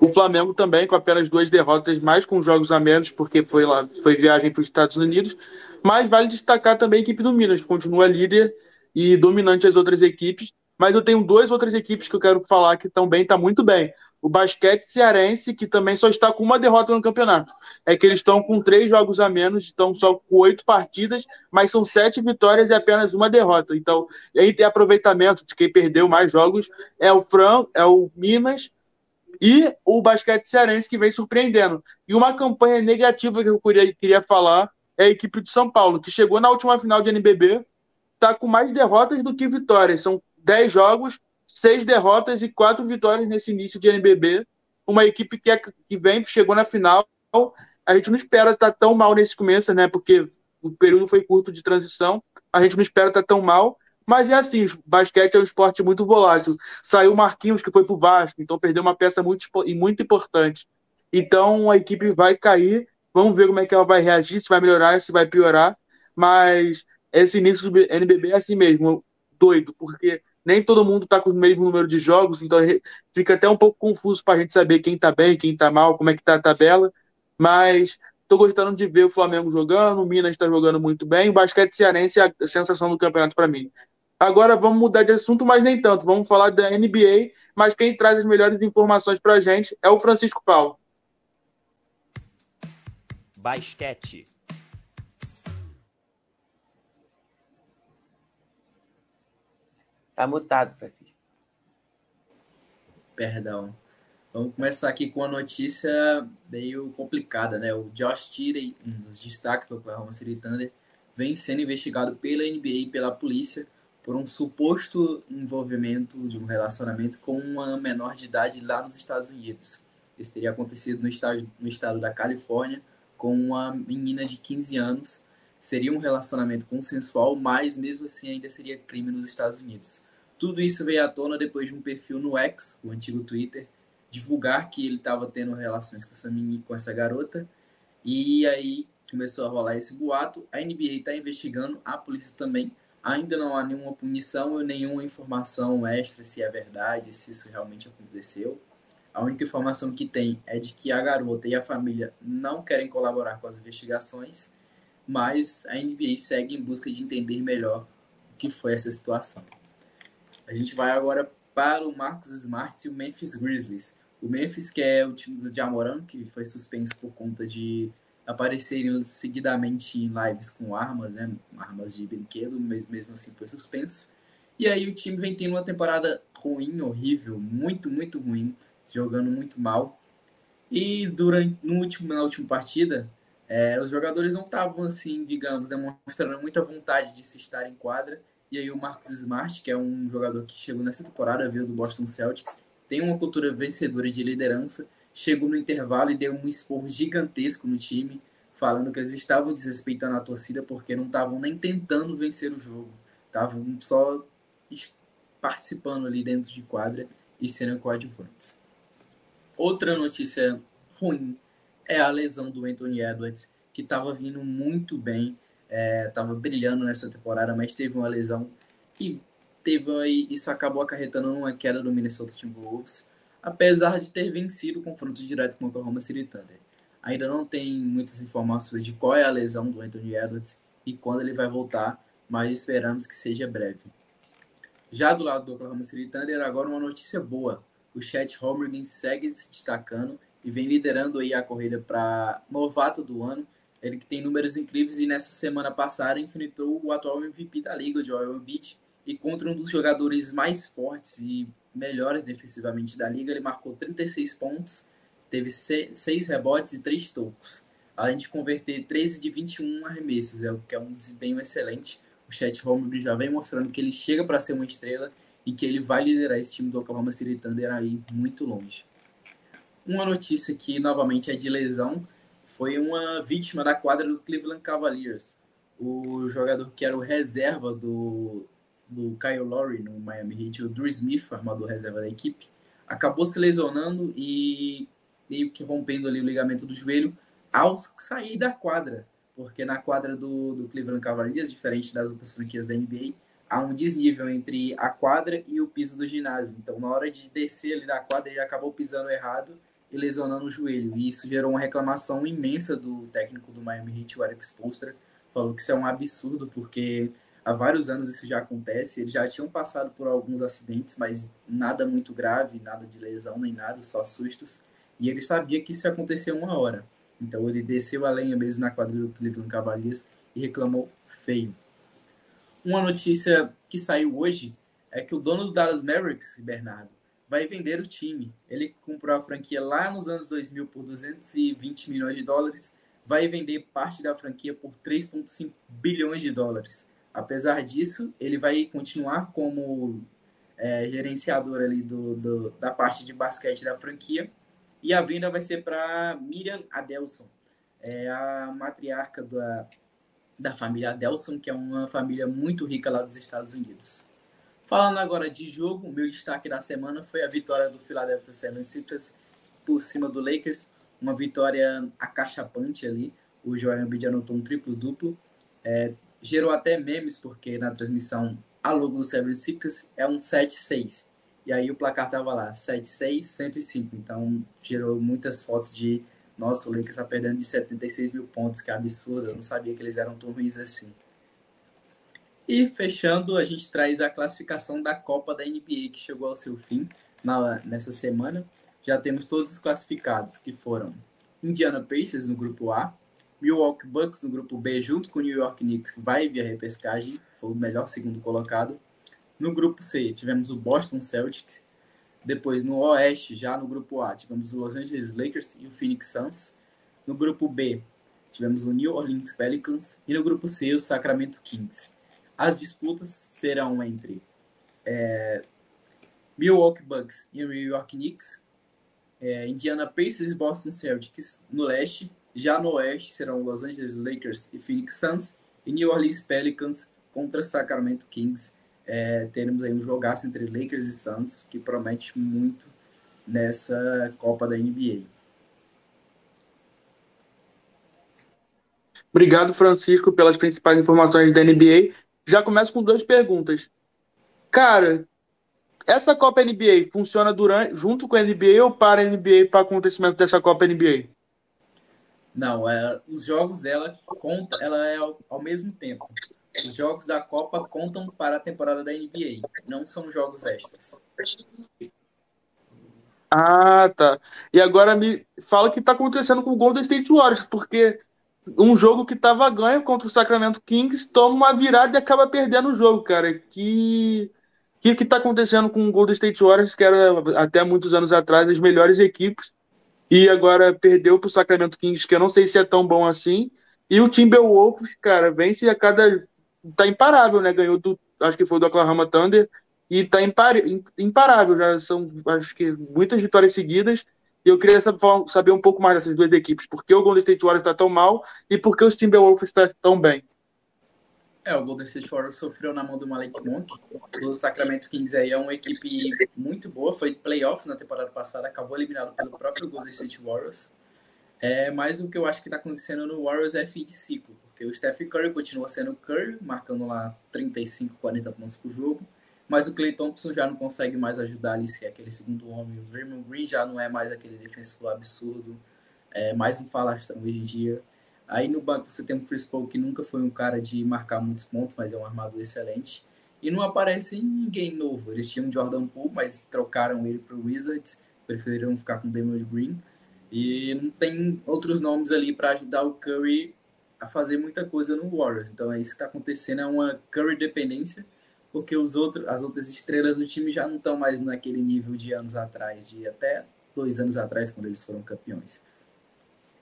O Flamengo também, com apenas duas derrotas, mais com jogos a menos, porque foi lá, foi viagem para os Estados Unidos. Mas vale destacar também a equipe do Minas, continua líder e dominante as outras equipes. Mas eu tenho duas outras equipes que eu quero falar que também está muito bem o basquete cearense, que também só está com uma derrota no campeonato. É que eles estão com três jogos a menos, estão só com oito partidas, mas são sete vitórias e apenas uma derrota. Então, aí tem aproveitamento de quem perdeu mais jogos, é o Fran, é o Minas e o basquete cearense que vem surpreendendo. E uma campanha negativa que eu queria, queria falar é a equipe de São Paulo, que chegou na última final de NBB, está com mais derrotas do que vitórias. São dez jogos, seis derrotas e quatro vitórias nesse início de NBB. Uma equipe que, é, que vem, chegou na final. A gente não espera estar tão mal nesse começo, né? Porque o período foi curto de transição. A gente não espera estar tão mal. Mas é assim, basquete é um esporte muito volátil. Saiu o Marquinhos, que foi pro Vasco, então perdeu uma peça muito, muito importante. Então a equipe vai cair. Vamos ver como é que ela vai reagir, se vai melhorar, se vai piorar. Mas esse início do NBB é assim mesmo, doido, porque nem todo mundo está com o mesmo número de jogos, então fica até um pouco confuso para a gente saber quem está bem, quem está mal, como é que está a tabela. Mas estou gostando de ver o Flamengo jogando, o Minas está jogando muito bem, o basquete cearense é a sensação do campeonato para mim. Agora vamos mudar de assunto, mas nem tanto. Vamos falar da NBA, mas quem traz as melhores informações para a gente é o Francisco Paulo. Basquete. Tá mutado, Francisco. Perdão. Vamos começar aqui com uma notícia meio complicada, né? O Josh Tirey, um dos destaques do Oklahoma City Thunder, vem sendo investigado pela NBA e pela polícia por um suposto envolvimento de um relacionamento com uma menor de idade lá nos Estados Unidos. Isso teria acontecido no estado, no estado da Califórnia com uma menina de 15 anos. Seria um relacionamento consensual, mas mesmo assim ainda seria crime nos Estados Unidos. Tudo isso veio à tona depois de um perfil no X, o antigo Twitter, divulgar que ele estava tendo relações com essa menina, com essa garota. E aí começou a rolar esse boato. A NBA está investigando, a polícia também. Ainda não há nenhuma punição ou nenhuma informação extra se é verdade, se isso realmente aconteceu. A única informação que tem é de que a garota e a família não querem colaborar com as investigações, mas a NBA segue em busca de entender melhor o que foi essa situação. A gente vai agora para o Marcos Smart e o Memphis Grizzlies. O Memphis, que é o time do Jamoran, que foi suspenso por conta de aparecerem seguidamente em lives com armas, né? Armas de brinquedo, mas mesmo assim foi suspenso. E aí o time vem tendo uma temporada ruim, horrível, muito, muito ruim, jogando muito mal. E durante no último, na última partida, é, os jogadores não estavam assim, digamos, demonstrando muita vontade de se estar em quadra. E aí o Marcos Smart, que é um jogador que chegou nessa temporada, veio do Boston Celtics, tem uma cultura vencedora de liderança, chegou no intervalo e deu um esporro gigantesco no time, falando que eles estavam desrespeitando a torcida porque não estavam nem tentando vencer o jogo, estavam só participando ali dentro de quadra e sendo coadjuvantes. Outra notícia ruim é a lesão do Anthony Edwards, que estava vindo muito bem estava é, brilhando nessa temporada, mas teve uma lesão e teve aí, isso acabou acarretando numa queda do Minnesota Timberwolves, apesar de ter vencido o confronto direto com o Oklahoma City Thunder. Ainda não tem muitas informações de qual é a lesão do Anthony Edwards e quando ele vai voltar, mas esperamos que seja breve. Já do lado do Oklahoma City Thunder, agora uma notícia boa. O Chet Holmgren segue se destacando e vem liderando aí a corrida para novato do ano ele que tem números incríveis e nessa semana passada enfrentou o atual MVP da liga, o Joel Embiid, e contra um dos jogadores mais fortes e melhores defensivamente da liga, ele marcou 36 pontos, teve 6 rebotes e 3 tocos, além de converter 13 de 21 arremessos, é o que é um desempenho excelente. O Chet Holmgren já vem mostrando que ele chega para ser uma estrela e que ele vai liderar esse time do Oklahoma City Thunder aí muito longe. Uma notícia que novamente é de lesão, foi uma vítima da quadra do Cleveland Cavaliers. O jogador que era o reserva do, do Kyle Lowry no Miami Heat, o Drew Smith, armador reserva da equipe, acabou se lesionando e meio que rompendo ali o ligamento do joelho ao sair da quadra, porque na quadra do, do Cleveland Cavaliers, diferente das outras franquias da NBA, há um desnível entre a quadra e o piso do ginásio. Então, na hora de descer ali da quadra, ele acabou pisando errado e lesionando o joelho. E isso gerou uma reclamação imensa do técnico do Miami Heat, o Eric Spoelstra. Falou que isso é um absurdo, porque há vários anos isso já acontece. Eles já tinham passado por alguns acidentes, mas nada muito grave, nada de lesão nem nada, só sustos. E ele sabia que isso ia acontecer uma hora. Então ele desceu a lenha mesmo na quadra do Cleveland Cavaliers e reclamou feio. Uma notícia que saiu hoje é que o dono do Dallas Mavericks, Bernardo, vai vender o time. Ele comprou a franquia lá nos anos 2000 por 220 milhões de dólares, vai vender parte da franquia por 3,5 bilhões de dólares. Apesar disso, ele vai continuar como é, gerenciador ali do, do, da parte de basquete da franquia e a venda vai ser para Miriam Adelson, é a matriarca da, da família Adelson, que é uma família muito rica lá dos Estados Unidos. Falando agora de jogo, o meu destaque da semana foi a vitória do Philadelphia 76ers por cima do Lakers, uma vitória acachapante ali. O Joel Embiid anotou um triplo-duplo. É, gerou até memes, porque na transmissão a logo do 76ers é um 7-6. E aí o placar tava lá, 7-6, 105. Então gerou muitas fotos de nossa, o Lakers está perdendo de 76 mil pontos, que absurdo. Eu não sabia que eles eram tão ruins assim. E fechando, a gente traz a classificação da Copa da NBA, que chegou ao seu fim na, nessa semana. Já temos todos os classificados, que foram Indiana Pacers no grupo A, Milwaukee Bucks no grupo B, junto com o New York Knicks, que vai via repescagem, foi o melhor segundo colocado. No grupo C, tivemos o Boston Celtics, depois, no Oeste, já no grupo A, tivemos o Los Angeles Lakers e o Phoenix Suns. No grupo B, tivemos o New Orleans Pelicans. E no grupo C, o Sacramento Kings. As disputas serão entre é, Milwaukee Bucks e New York Knicks, é, Indiana Pacers e Boston Celtics no leste. Já no oeste serão Los Angeles Lakers e Phoenix Suns e New Orleans Pelicans contra Sacramento Kings é, teremos aí um jogaço entre Lakers e Santos que promete muito nessa Copa da NBA. Obrigado, Francisco, pelas principais informações da NBA. Já começo com duas perguntas. Cara, essa Copa NBA funciona durante, junto com a NBA ou para a NBA para o acontecimento dessa Copa NBA? Não, é, os jogos dela conta, ela é ao, ao mesmo tempo. Os jogos da Copa contam para a temporada da NBA, não são jogos extras. Ah, tá. E agora me fala o que está acontecendo com o Golden State Warriors, porque um jogo que estava ganho contra o Sacramento Kings toma uma virada e acaba perdendo o jogo, cara. Que que que está acontecendo com o Golden State Warriors, que era até muitos anos atrás as melhores equipes, e agora perdeu para o Sacramento Kings, que eu não sei se é tão bom assim. E o Timberwolves, cara, vence a cada tá imparável, né? Ganhou do, acho que foi do Oklahoma Thunder e tá imparável. Já são, acho que, muitas vitórias seguidas. Eu queria saber um pouco mais dessas duas equipes. Por que o Golden State Warriors está tão mal e por que os Timberwolves estão tá tão bem? É, o Golden State Warriors sofreu na mão do Malik Monk. O Sacramento Kings aí é uma equipe muito boa. Foi playoffs na temporada passada, acabou eliminado pelo próprio Golden State Warriors. É, mas o que eu acho que está acontecendo no Warriors é fim de ciclo. Porque o Stephen Curry continua sendo Curry, marcando lá 35, 40 pontos por jogo. Mas o Clay Thompson já não consegue mais ajudar ali ser aquele segundo homem. O Draymond Green já não é mais aquele defensor absurdo. É mais um falastrão hoje em dia. Aí no banco você tem o Chris Paul, que nunca foi um cara de marcar muitos pontos, mas é um armador excelente. E não aparece ninguém novo. Eles tinham Jordan Poole, mas trocaram ele para o Wizards. Preferiram ficar com o Draymond Green. E não tem outros nomes ali para ajudar o Curry a fazer muita coisa no Warriors. Então é isso que está acontecendo, é uma Curry dependência, porque os outros, as outras estrelas do time já não estão mais naquele nível de anos atrás, de até dois anos atrás, quando eles foram campeões.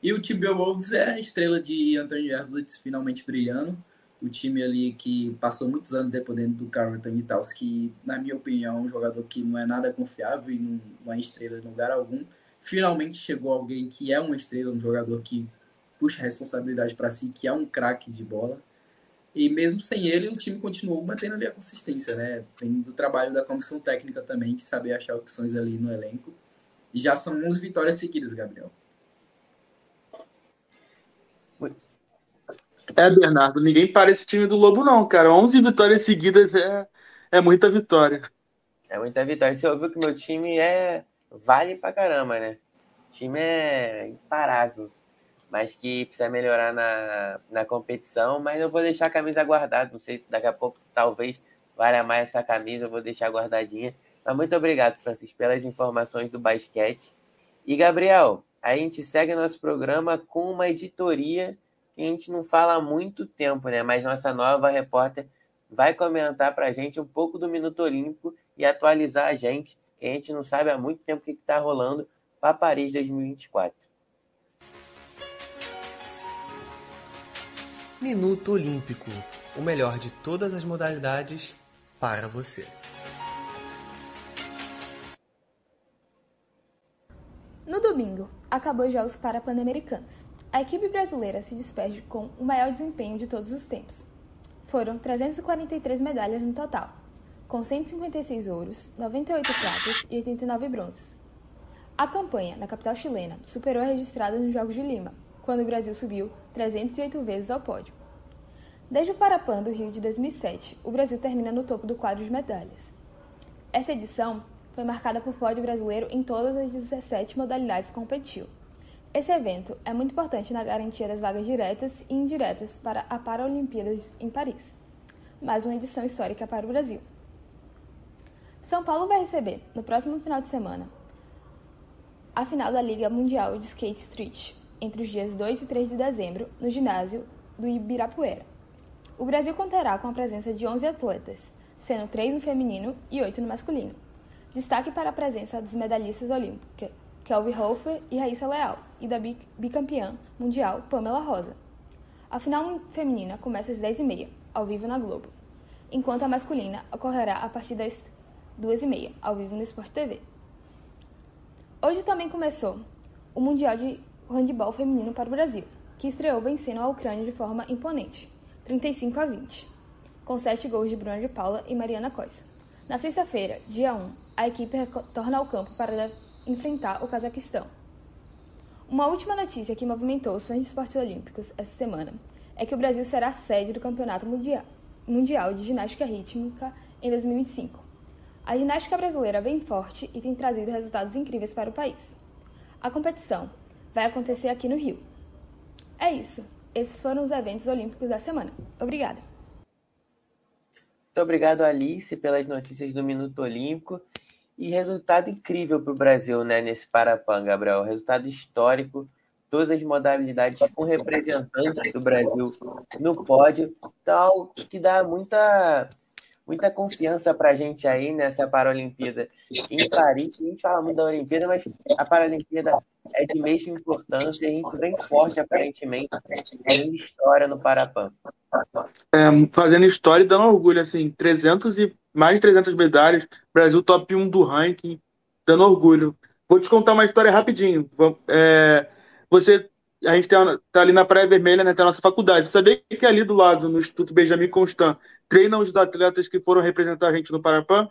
E o Timberwolves é a estrela de Anthony Edwards finalmente brilhando. O time ali que passou muitos anos dependendo do Carl Anthony Towns, que, na minha opinião, é um jogador que não é nada confiável e não, não é estrela em lugar algum. Finalmente chegou alguém que é uma estrela, um jogador que puxa a responsabilidade para si, que é um craque de bola. E mesmo sem ele, o time continuou mantendo ali a consistência, né? Tem do trabalho da comissão técnica também, de saber achar opções ali no elenco. E já são 11 vitórias seguidas, Gabriel. É, Bernardo, ninguém para esse time do Lobo, não, cara. 11 vitórias seguidas é, é muita vitória. É muita vitória. Você ouviu que meu time é. Vale pra caramba, né? O time é imparável. Mas que precisa melhorar na, na competição. Mas eu vou deixar a camisa guardada. Não sei, daqui a pouco talvez valha mais essa camisa. Eu vou deixar guardadinha. Mas muito obrigado, Francis, pelas informações do basquete. E, Gabriel, a gente segue nosso programa com uma editoria que a gente não fala há muito tempo, né? Mas nossa nova repórter vai comentar para a gente um pouco do Minuto Olímpico e atualizar a gente, que a gente não sabe há muito tempo o que está rolando para Paris 2024. Minuto Olímpico o melhor de todas as modalidades para você. No domingo, acabou os Jogos Parapan-Americanos a equipe brasileira se despede com o maior desempenho de todos os tempos. Foram 343 medalhas no total, com 156 ouros, 98 pratas e 89 bronzes. A campanha na capital chilena superou a registrada nos Jogos de Lima, quando o Brasil subiu 308 vezes ao pódio. Desde o Parapan do Rio de 2007, o Brasil termina no topo do quadro de medalhas. Essa edição foi marcada por pódio brasileiro em todas as 17 modalidades que competiu. Esse evento é muito importante na garantia das vagas diretas e indiretas para a Paralimpíadas em Paris. Mais uma edição histórica para o Brasil. São Paulo vai receber, no próximo final de semana, a final da Liga Mundial de Skate Street, entre os dias 2 e 3 de dezembro, no ginásio do Ibirapuera. O Brasil contará com a presença de 11 atletas, sendo 3 no feminino e 8 no masculino. Destaque para a presença dos medalhistas olímpicos Kelvin Hofer e Raíssa Leal, e da bicampeã mundial Pamela Rosa. A final feminina começa às 10h30, ao vivo na Globo, enquanto a masculina ocorrerá a partir das 2h30, ao vivo no Sport TV. Hoje também começou o Mundial de Handball Feminino para o Brasil, que estreou vencendo a Ucrânia de forma imponente, 35 a 20, com 7 gols de Bruna de Paula e Mariana Coisa. Na sexta-feira, dia 1, a equipe retorna ao campo para enfrentar o Cazaquistão. Uma última notícia que movimentou os fãs de esportes olímpicos essa semana é que o Brasil será sede do Campeonato Mundial de Ginástica Rítmica em 2025. A ginástica brasileira vem forte e tem trazido resultados incríveis para o país. A competição vai acontecer aqui no Rio. É isso. Esses foram os eventos olímpicos da semana. Obrigada. Muito obrigado, Alice, pelas notícias do Minuto Olímpico. E resultado incrível para o Brasil né, nesse Parapan, Gabriel. Resultado histórico, todas as modalidades com representantes do Brasil no pódio, tal que dá muita, muita confiança para a gente aí nessa Paralimpíada em Paris. A gente fala muito da Olimpíada, mas a Paralimpíada é de mesma importância e a gente vem forte, aparentemente, em história no Parapan. É, fazendo história e dando orgulho, assim, 300 e mais de 300 medalhas, Brasil top 1 do ranking, dando orgulho. Vou te contar uma história rapidinho. É, você, a gente está tá ali na Praia Vermelha, né, tem a nossa faculdade. Sabia que ali do lado, no Instituto Benjamin Constant, treinam os atletas que foram representar a gente no Parapan?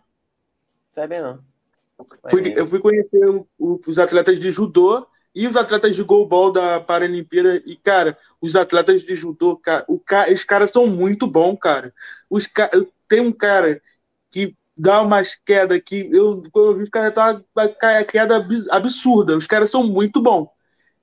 Sabia não. Fui, eu fui conhecer o, o, os atletas de judô e os atletas de goalball da Paralimpíada. E, cara, os atletas de judô, cara, o, os caras são muito bons, cara. Os, tem um cara que dá umas quedas que eu, quando eu vi, os caras tá, a queda absurda. Os caras são muito bons.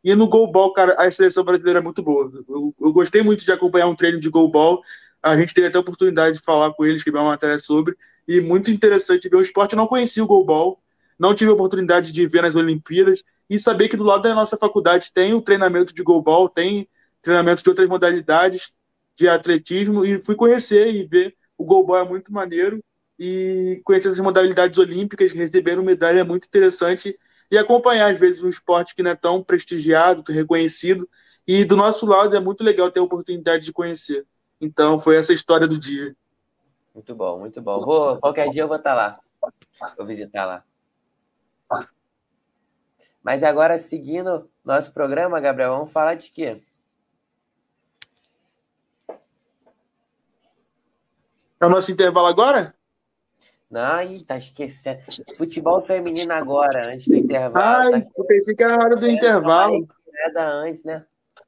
E no goalball, cara, a seleção brasileira é muito boa. Eu, eu gostei muito de acompanhar um treino de goalball. A gente teve até a oportunidade de falar com eles, escrever uma matéria sobre. E muito interessante ver o esporte. Eu não conhecia o goalball, não tive a oportunidade de ver nas Olimpíadas. E saber que do lado da nossa faculdade tem o treinamento de goalball, tem treinamento de outras modalidades de atletismo. E fui conhecer e ver o goalball é muito maneiro e conhecer as modalidades olímpicas, receber uma medalha é muito interessante e acompanhar, às vezes, um esporte que não é tão prestigiado, tão reconhecido. E do nosso lado é muito legal ter a oportunidade de conhecer. Então, foi essa história do dia. Muito bom, muito bom. Vou, qualquer dia eu vou estar lá. Vou visitar lá. Mas agora, seguindo nosso programa, Gabriel, vamos falar de quê? É o nosso intervalo agora? Não, tá esquecendo. Futebol feminino agora, antes do intervalo. Ai, tá... eu pensei que era a hora do é, intervalo. Nada antes, né?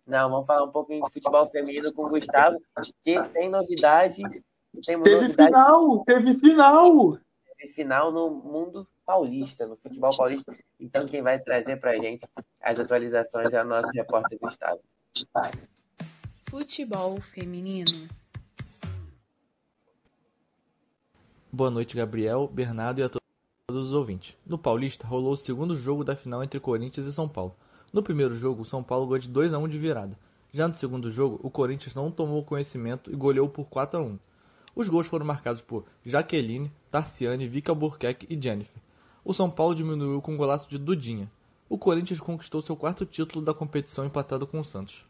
Não, vamos falar um pouquinho de futebol feminino com o Gustavo, que tem novidade. Tem teve novidade... final, teve final. Teve final no mundo paulista, no futebol paulista. Então, quem vai trazer pra gente as atualizações é o nosso repórter Gustavo. Futebol feminino. Boa noite, Gabriel, Bernardo e a todos os ouvintes. No Paulista, rolou o segundo jogo da final entre Corinthians e São Paulo. No primeiro jogo, o São Paulo ganhou de 2 a 1 de virada. Já no segundo jogo, o Corinthians não tomou conhecimento e goleou por 4 a 1. Os gols foram marcados por Jaqueline, Tarciane, Vika Burquerque e Jennifer. O São Paulo diminuiu com um golaço de Dudinha. O Corinthians conquistou seu quarto título da competição empatado com o Santos.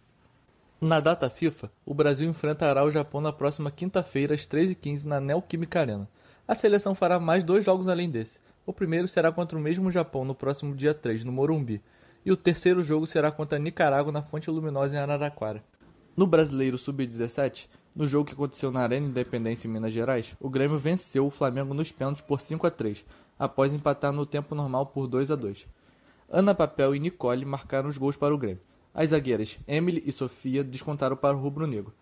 Na data FIFA, o Brasil enfrentará o Japão na próxima quinta-feira às 13h15 na Neoquímica Arena. A seleção fará mais dois jogos além desse. O primeiro será contra o mesmo Japão no próximo dia 3, no Morumbi, e o terceiro jogo será contra Nicarágua na Fonte Luminosa em Araraquara. No Brasileiro Sub-17, no jogo que aconteceu na Arena Independência em Minas Gerais, o Grêmio venceu o Flamengo nos pênaltis por 5 a 3, após empatar no tempo normal por 2 a 2. Ana Papel e Nicole marcaram os gols para o Grêmio. As zagueiras Emily e Sofia descontaram para o rubro-negro.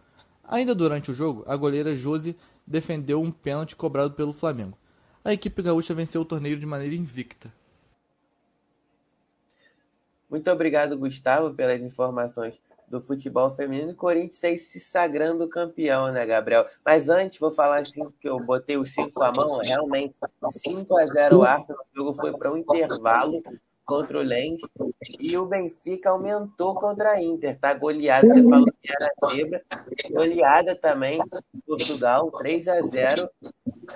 Ainda durante o jogo, a goleira Josi defendeu um pênalti cobrado pelo Flamengo. A equipe gaúcha venceu o torneio de maneira invicta. Muito obrigado, Gustavo, pelas informações do futebol feminino. Corinthians se sagrando campeão, né, Gabriel? Mas antes, vou falar assim, que eu botei o 5 à mão, realmente, 5 a 0 o Arsenal, o jogo foi para um intervalo contra o Lens e o Benfica aumentou contra a Inter, tá? Goleada, você falou que era zebra, goleada também, Portugal, 3 a 0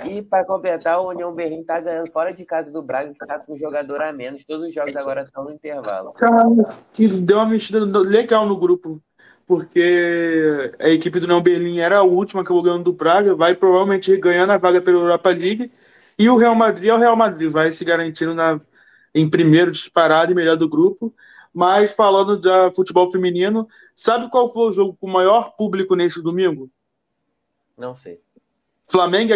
e para completar, o União Berlim tá ganhando fora de casa do Braga, que tá com um jogador a menos, todos os jogos agora estão no intervalo. Cara, que deu uma mexida legal no grupo, porque a equipe do União Berlim era a última que eu ganhando do Braga, vai provavelmente ganhando a vaga pela Europa League, e o Real Madrid é o Real Madrid, vai se garantindo na em primeiro disparado e melhor do grupo. Mas falando de futebol feminino, sabe qual foi o jogo com o maior público nesse domingo? Não sei. Flamengo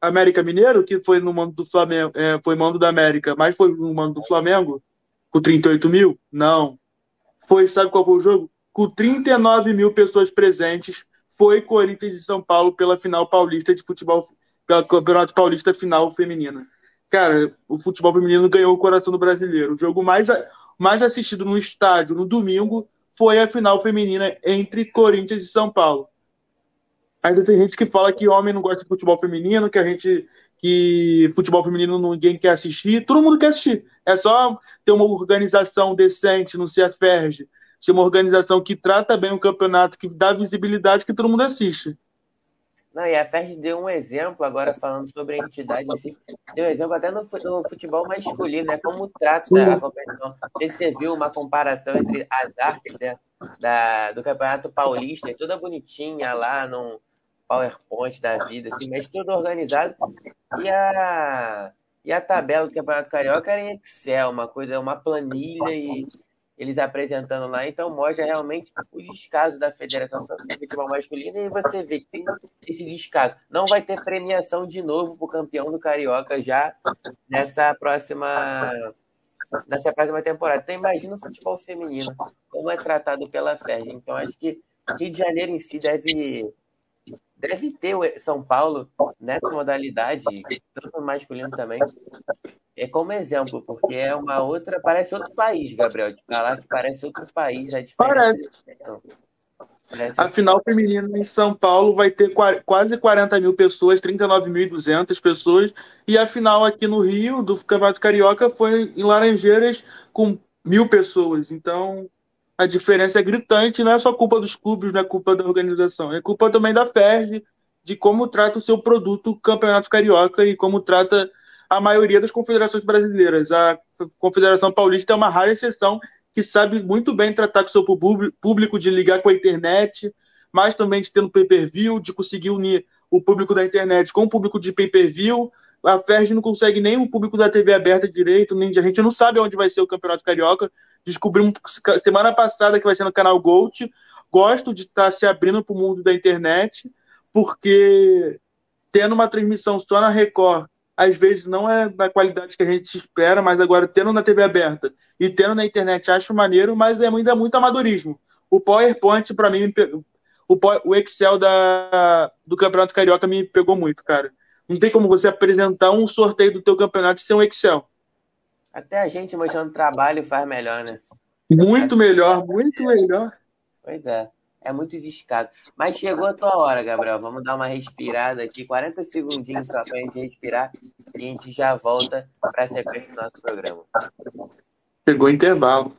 América Mineiro, que foi no mando do Flamengo, é, foi mando da América, mas foi no mando do Flamengo, com 38 mil? Não. Foi, sabe qual foi o jogo? Com 39 mil pessoas presentes, foi Corinthians de São Paulo pela final paulista de futebol, pela Campeonato Paulista final feminina cara, o futebol feminino ganhou o coração do brasileiro. O jogo mais, mais assistido no estádio no domingo foi a final feminina entre Corinthians e São Paulo. Ainda tem gente que fala que homem não gosta de futebol feminino, que a gente que futebol feminino ninguém quer assistir. Todo mundo quer assistir. É só ter uma organização decente no CFRG, ter uma organização que trata bem o campeonato, que dá visibilidade que todo mundo assiste. Não, e a FERJ deu um exemplo, agora falando sobre a entidade assim, deu um exemplo até no, futebol masculino, né? Como trata a competição. Você viu uma comparação entre as artes né, da, do Campeonato Paulista, toda bonitinha lá no PowerPoint da vida, assim, mas tudo organizado. E a, e a tabela do Campeonato Carioca era em Excel, uma coisa, uma planilha e eles apresentando lá, então mostra realmente o descaso da Federação de Futebol Masculino e você vê que tem esse descaso. Não vai ter premiação de novo para o campeão do Carioca já nessa próxima nessa próxima temporada. Então imagina o futebol feminino, como é tratado pela FED. Então acho que Rio de Janeiro em si deve deve ter o São Paulo nessa modalidade, tanto masculino também, é como exemplo, porque é uma outra. Parece outro país, Gabriel. De falar que parece outro país, é diferente. Parece. A final feminina em São Paulo vai ter quase 40 mil pessoas, 39.200 pessoas, e a final aqui no Rio, do Campeonato Carioca, foi em Laranjeiras com mil pessoas. Então, a diferença é gritante, não é só culpa dos clubes, não é culpa da organização, é culpa também da FERJ, de como trata o seu produto Campeonato Carioca e como trata a maioria das confederações brasileiras. A Confederação Paulista é uma rara exceção que sabe muito bem tratar com o seu público, de ligar com a internet, mas também de ter no pay-per-view, de conseguir unir o público da internet com o público de pay-per-view. A FERJ não consegue nem o público da TV aberta direito, nem a gente não sabe onde vai ser o Campeonato Carioca. Descobrimos semana passada que vai ser no canal Gold. Gosto de estar se abrindo para o mundo da internet, porque tendo uma transmissão só na Record, às vezes não é da qualidade que a gente espera, mas agora tendo na TV aberta e tendo na internet acho maneiro, mas é ainda muito amadorismo. O PowerPoint, para mim, o Excel da, do Campeonato Carioca me pegou muito, cara. Não tem como você apresentar um sorteio do teu campeonato sem um Excel. Até a gente mostrando trabalho faz melhor, né? Muito melhor, muito melhor. Pois é. É muito discado. Mas chegou a tua hora, Gabriel. Vamos dar uma respirada aqui, 40 segundinhos só pra gente respirar e a gente já volta para a sequência do nosso programa. Chegou o intervalo.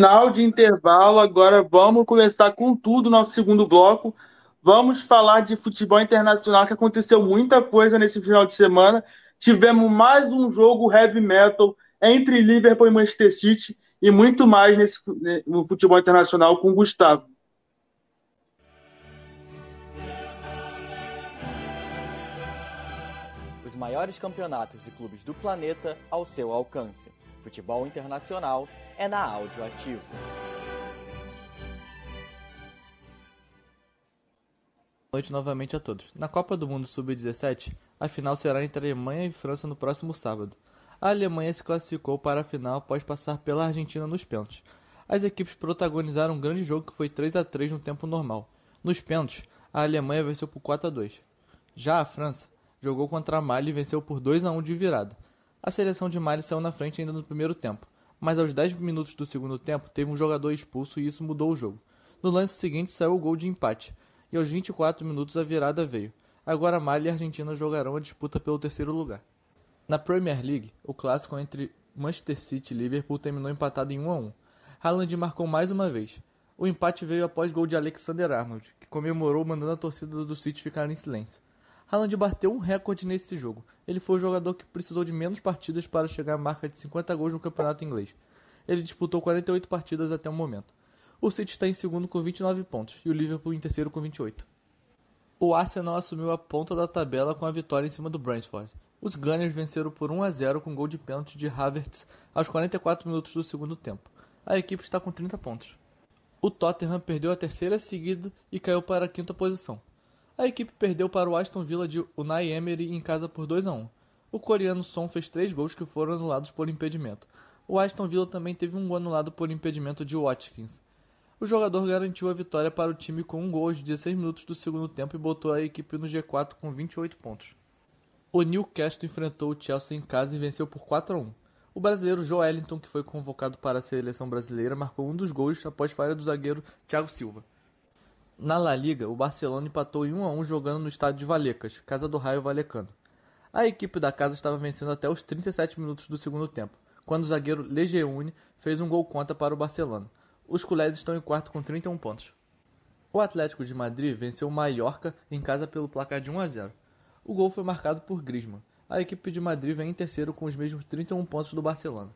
Final de intervalo, agora vamos começar com tudo nosso segundo bloco. Vamos falar de futebol internacional, que aconteceu muita coisa nesse final de semana. Tivemos mais um jogo heavy metal entre Liverpool e Manchester City e muito mais nesse, no futebol internacional com o Gustavo. Os maiores campeonatos e clubes do planeta ao seu alcance. Futebol internacional é na Áudio Ativo. Boa noite novamente a todos. Na Copa do Mundo Sub-17, a final será entre Alemanha e França no próximo sábado. A Alemanha se classificou para a final após passar pela Argentina nos pênaltis. As equipes protagonizaram um grande jogo que foi 3 a 3 no tempo normal. Nos pênaltis, a Alemanha venceu por 4 a 2. Já a França jogou contra a Mali e venceu por 2 a 1 de virada. A seleção de Mali saiu na frente ainda no primeiro tempo, mas aos 10 minutos do segundo tempo teve um jogador expulso e isso mudou o jogo. No lance seguinte saiu o gol de empate, e aos 24 minutos a virada veio. Agora Mali e Argentina jogarão a disputa pelo terceiro lugar. Na Premier League, o clássico entre Manchester City e Liverpool terminou empatado em 1 a 1. Haaland marcou mais uma vez. O empate veio após gol de Alexander Arnold, que comemorou mandando a torcida do City ficar em silêncio. Haaland bateu um recorde nesse jogo. Ele foi o jogador que precisou de menos partidas para chegar à marca de 50 gols no campeonato inglês. Ele disputou 48 partidas até o momento. O City está em segundo com 29 pontos e o Liverpool em terceiro com 28. O Arsenal assumiu a ponta da tabela com a vitória em cima do Brentford. Os Gunners venceram por 1 a 0 com gol de pênalti de Havertz aos 44 minutos do segundo tempo. A equipe está com 30 pontos. O Tottenham perdeu a terceira seguida e caiu para a quinta posição. A equipe perdeu para o Aston Villa de Unai Emery em casa por 2 a 1. O coreano Son fez três gols que foram anulados por impedimento. O Aston Villa também teve um gol anulado por impedimento de Watkins. O jogador garantiu a vitória para o time com um gol aos 16 minutos do segundo tempo e botou a equipe no G4 com 28 pontos. O Newcastle enfrentou o Chelsea em casa e venceu por 4 a 1. O brasileiro Joelinton, que foi convocado para a seleção brasileira, marcou um dos gols após falha do zagueiro Thiago Silva. Na La Liga, o Barcelona empatou em 1 a 1 jogando no estádio de Valecas, casa do Raio Valecano. A equipe da casa estava vencendo até os 37 minutos do segundo tempo, quando o zagueiro Lejeune fez um gol contra para o Barcelona. Os culés estão em quarto com 31 pontos. O Atlético de Madrid venceu o Mallorca em casa pelo placar de 1 a 0. O gol foi marcado por Griezmann. A equipe de Madrid vem em terceiro com os mesmos 31 pontos do Barcelona.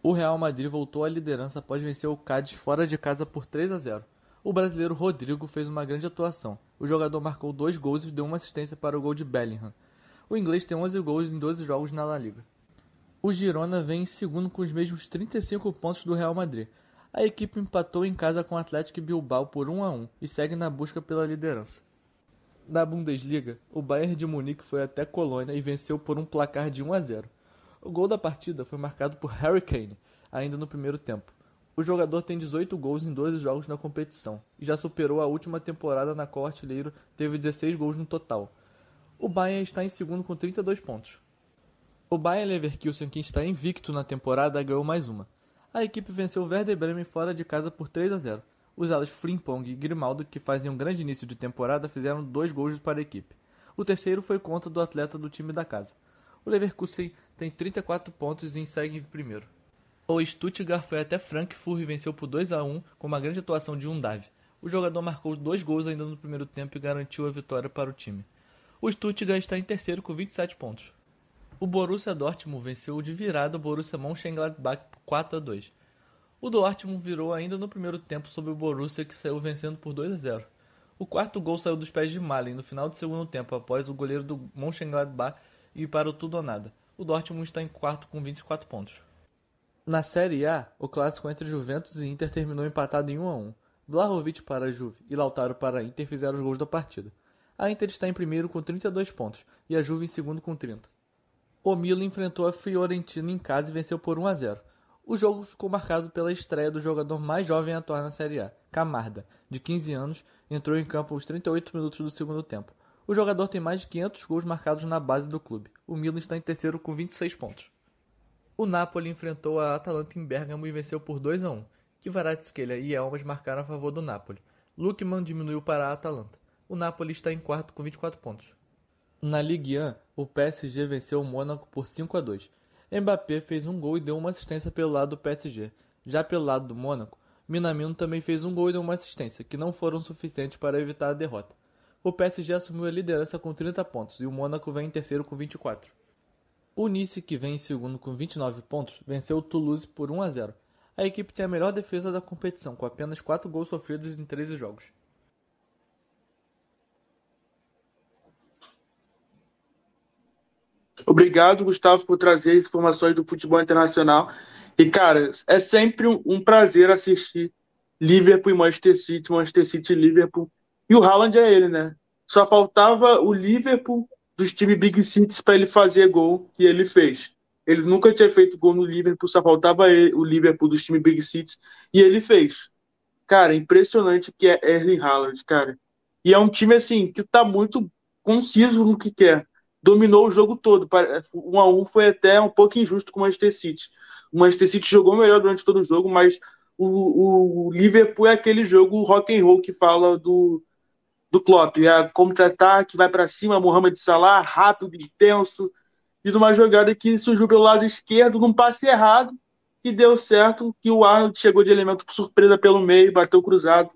O Real Madrid voltou à liderança após vencer o Cádiz fora de casa por 3 a 0. O brasileiro Rodrigo fez uma grande atuação. O jogador marcou dois gols e deu uma assistência para o gol de Bellingham. O inglês tem 11 gols em 12 jogos na La Liga. O Girona vem em segundo com os mesmos 35 pontos do Real Madrid. A equipe empatou em casa com o Atlético Bilbao por 1 a 1 e segue na busca pela liderança. Na Bundesliga, o Bayern de Munique foi até Colônia e venceu por um placar de 1 a 0. O gol da partida foi marcado por Harry Kane, ainda no primeiro tempo. O jogador tem 18 gols em 12 jogos na competição e já superou a última temporada na qual o artilheiro teve 16 gols no total. O Bayern está em segundo com 32 pontos. O Bayer Leverkusen, que está invicto na temporada, ganhou mais uma. A equipe venceu o Werder Bremen fora de casa por 3 a 0. Os alas Frimpong e Grimaldo, que fazem um grande início de temporada, fizeram dois gols para a equipe. O terceiro foi contra do atleta do time da casa. O Leverkusen tem 34 pontos e segue em primeiro. O Stuttgart foi até Frankfurt e venceu por 2 a 1 com uma grande atuação de Undav. O jogador marcou dois gols ainda no primeiro tempo e garantiu a vitória para o time. O Stuttgart está em terceiro com 27 pontos. O Borussia Dortmund venceu de virada o Borussia Mönchengladbach por 4 a 2. O Dortmund virou ainda no primeiro tempo sobre o Borussia que saiu vencendo por 2 a 0. O quarto gol saiu dos pés de Malen no final do segundo tempo após o goleiro do Mönchengladbach ir para o tudo ou nada. O Dortmund está em quarto com 24 pontos. Na Série A, o clássico entre Juventus e Inter terminou empatado em 1 a 1. Vlahovic para a Juve e Lautaro para a Inter fizeram os gols da partida. A Inter está em primeiro com 32 pontos e a Juve em segundo com 30. O Milan enfrentou a Fiorentina em casa e venceu por 1 a 0. O jogo ficou marcado pela estreia do jogador mais jovem a atuar na Série A, Camarda, de 15 anos, entrou em campo aos 38 minutos do segundo tempo. O jogador tem mais de 500 gols marcados na base do clube. O Milan está em terceiro com 26 pontos. O Napoli enfrentou a Atalanta em Bergamo e venceu por 2 a 1. Kvaratskhelia e Elmas marcaram a favor do Napoli. Lukman diminuiu para a Atalanta. O Napoli está em quarto com 24 pontos. Na Ligue 1, o PSG venceu o Mônaco por 5 a 2. Mbappé fez um gol e deu uma assistência pelo lado do PSG. Já pelo lado do Mônaco, Minamino também fez um gol e deu uma assistência, que não foram suficientes para evitar a derrota. O PSG assumiu a liderança com 30 pontos e o Mônaco vem em terceiro com 24. O Nice, que vem em segundo com 29 pontos, venceu o Toulouse por 1 a 0. A equipe tem a melhor defesa da competição, com apenas 4 gols sofridos em 13 jogos. Obrigado, Gustavo, por trazer as informações do futebol internacional. E, cara, é sempre um, prazer assistir Liverpool e Manchester City, Manchester City e Liverpool. E o Haaland é ele, né? Só faltava o Liverpool dos times Big Cities para ele fazer gol, que ele fez. Ele nunca tinha feito gol no Liverpool, só faltava ele, o Liverpool dos times Big Cities, e ele fez. Cara, impressionante que é Erling Haaland, cara. E é um time, assim, que tá muito conciso no que quer dominou o jogo todo. Um a um foi até um pouco injusto com o Manchester City. O Manchester City jogou melhor durante todo o jogo, mas o, o Liverpool é aquele jogo rock and roll que fala do, do Klopp. É contra-ataque, vai para cima, Mohamed Salah, rápido, intenso. E numa jogada que surgiu pelo lado esquerdo, num passe errado, e deu certo, que o Arnold chegou de elemento surpresa pelo meio, bateu cruzado,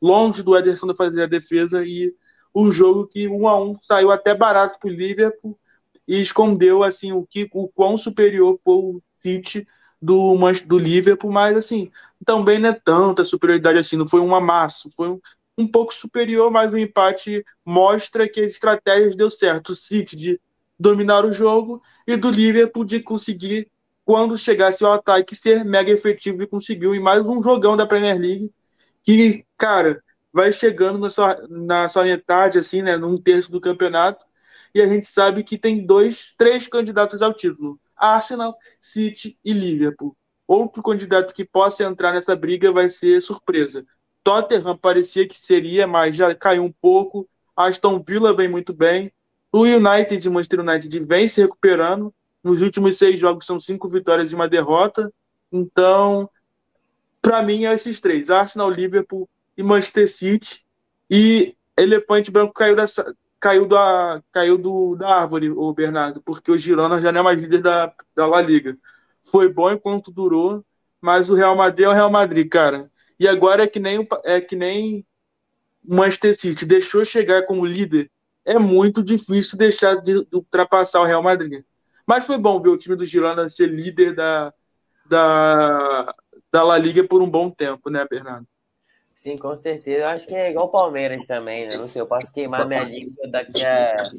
longe do Ederson fazer a defesa e um jogo que um a um saiu até barato para o Liverpool e escondeu assim o que o quão superior foi o City do, do Liverpool, mas assim também não é tanta superioridade assim, não foi um amasso, foi um, um pouco superior, mas o empate mostra que as estratégias deu certo. O City de dominar o jogo e do Liverpool de conseguir, quando chegasse ao ataque, ser mega efetivo e conseguiu em mais um jogão da Premier League. Que, cara, vai chegando na sua, na sua metade, assim, né, num terço do campeonato, e a gente sabe que tem dois, três candidatos ao título: Arsenal, City e Liverpool. Outro candidato que possa entrar nessa briga vai ser surpresa. Tottenham parecia que seria, mas já caiu um pouco. Aston Villa vem muito bem. O United, Manchester United, vem se recuperando. Nos últimos seis jogos são cinco vitórias e uma derrota. Então, para mim, é esses três: Arsenal, Liverpool e Manchester City. E Elefante Branco caiu, dessa, caiu, da, caiu do, da árvore, o Bernardo, porque o Girona já não é mais líder da, da La Liga. Foi bom enquanto durou, mas o Real Madrid é o Real Madrid, cara. E agora é que nem, é que nem o Manchester City deixou chegar como líder. É muito difícil deixar de ultrapassar o Real Madrid. Mas foi bom ver o time do Girona ser líder da, da, da La Liga por um bom tempo, né, Bernardo? Sim, com certeza. Eu acho que é igual o Palmeiras também, né? Não sei, eu posso queimar minha *laughs* língua daqui a,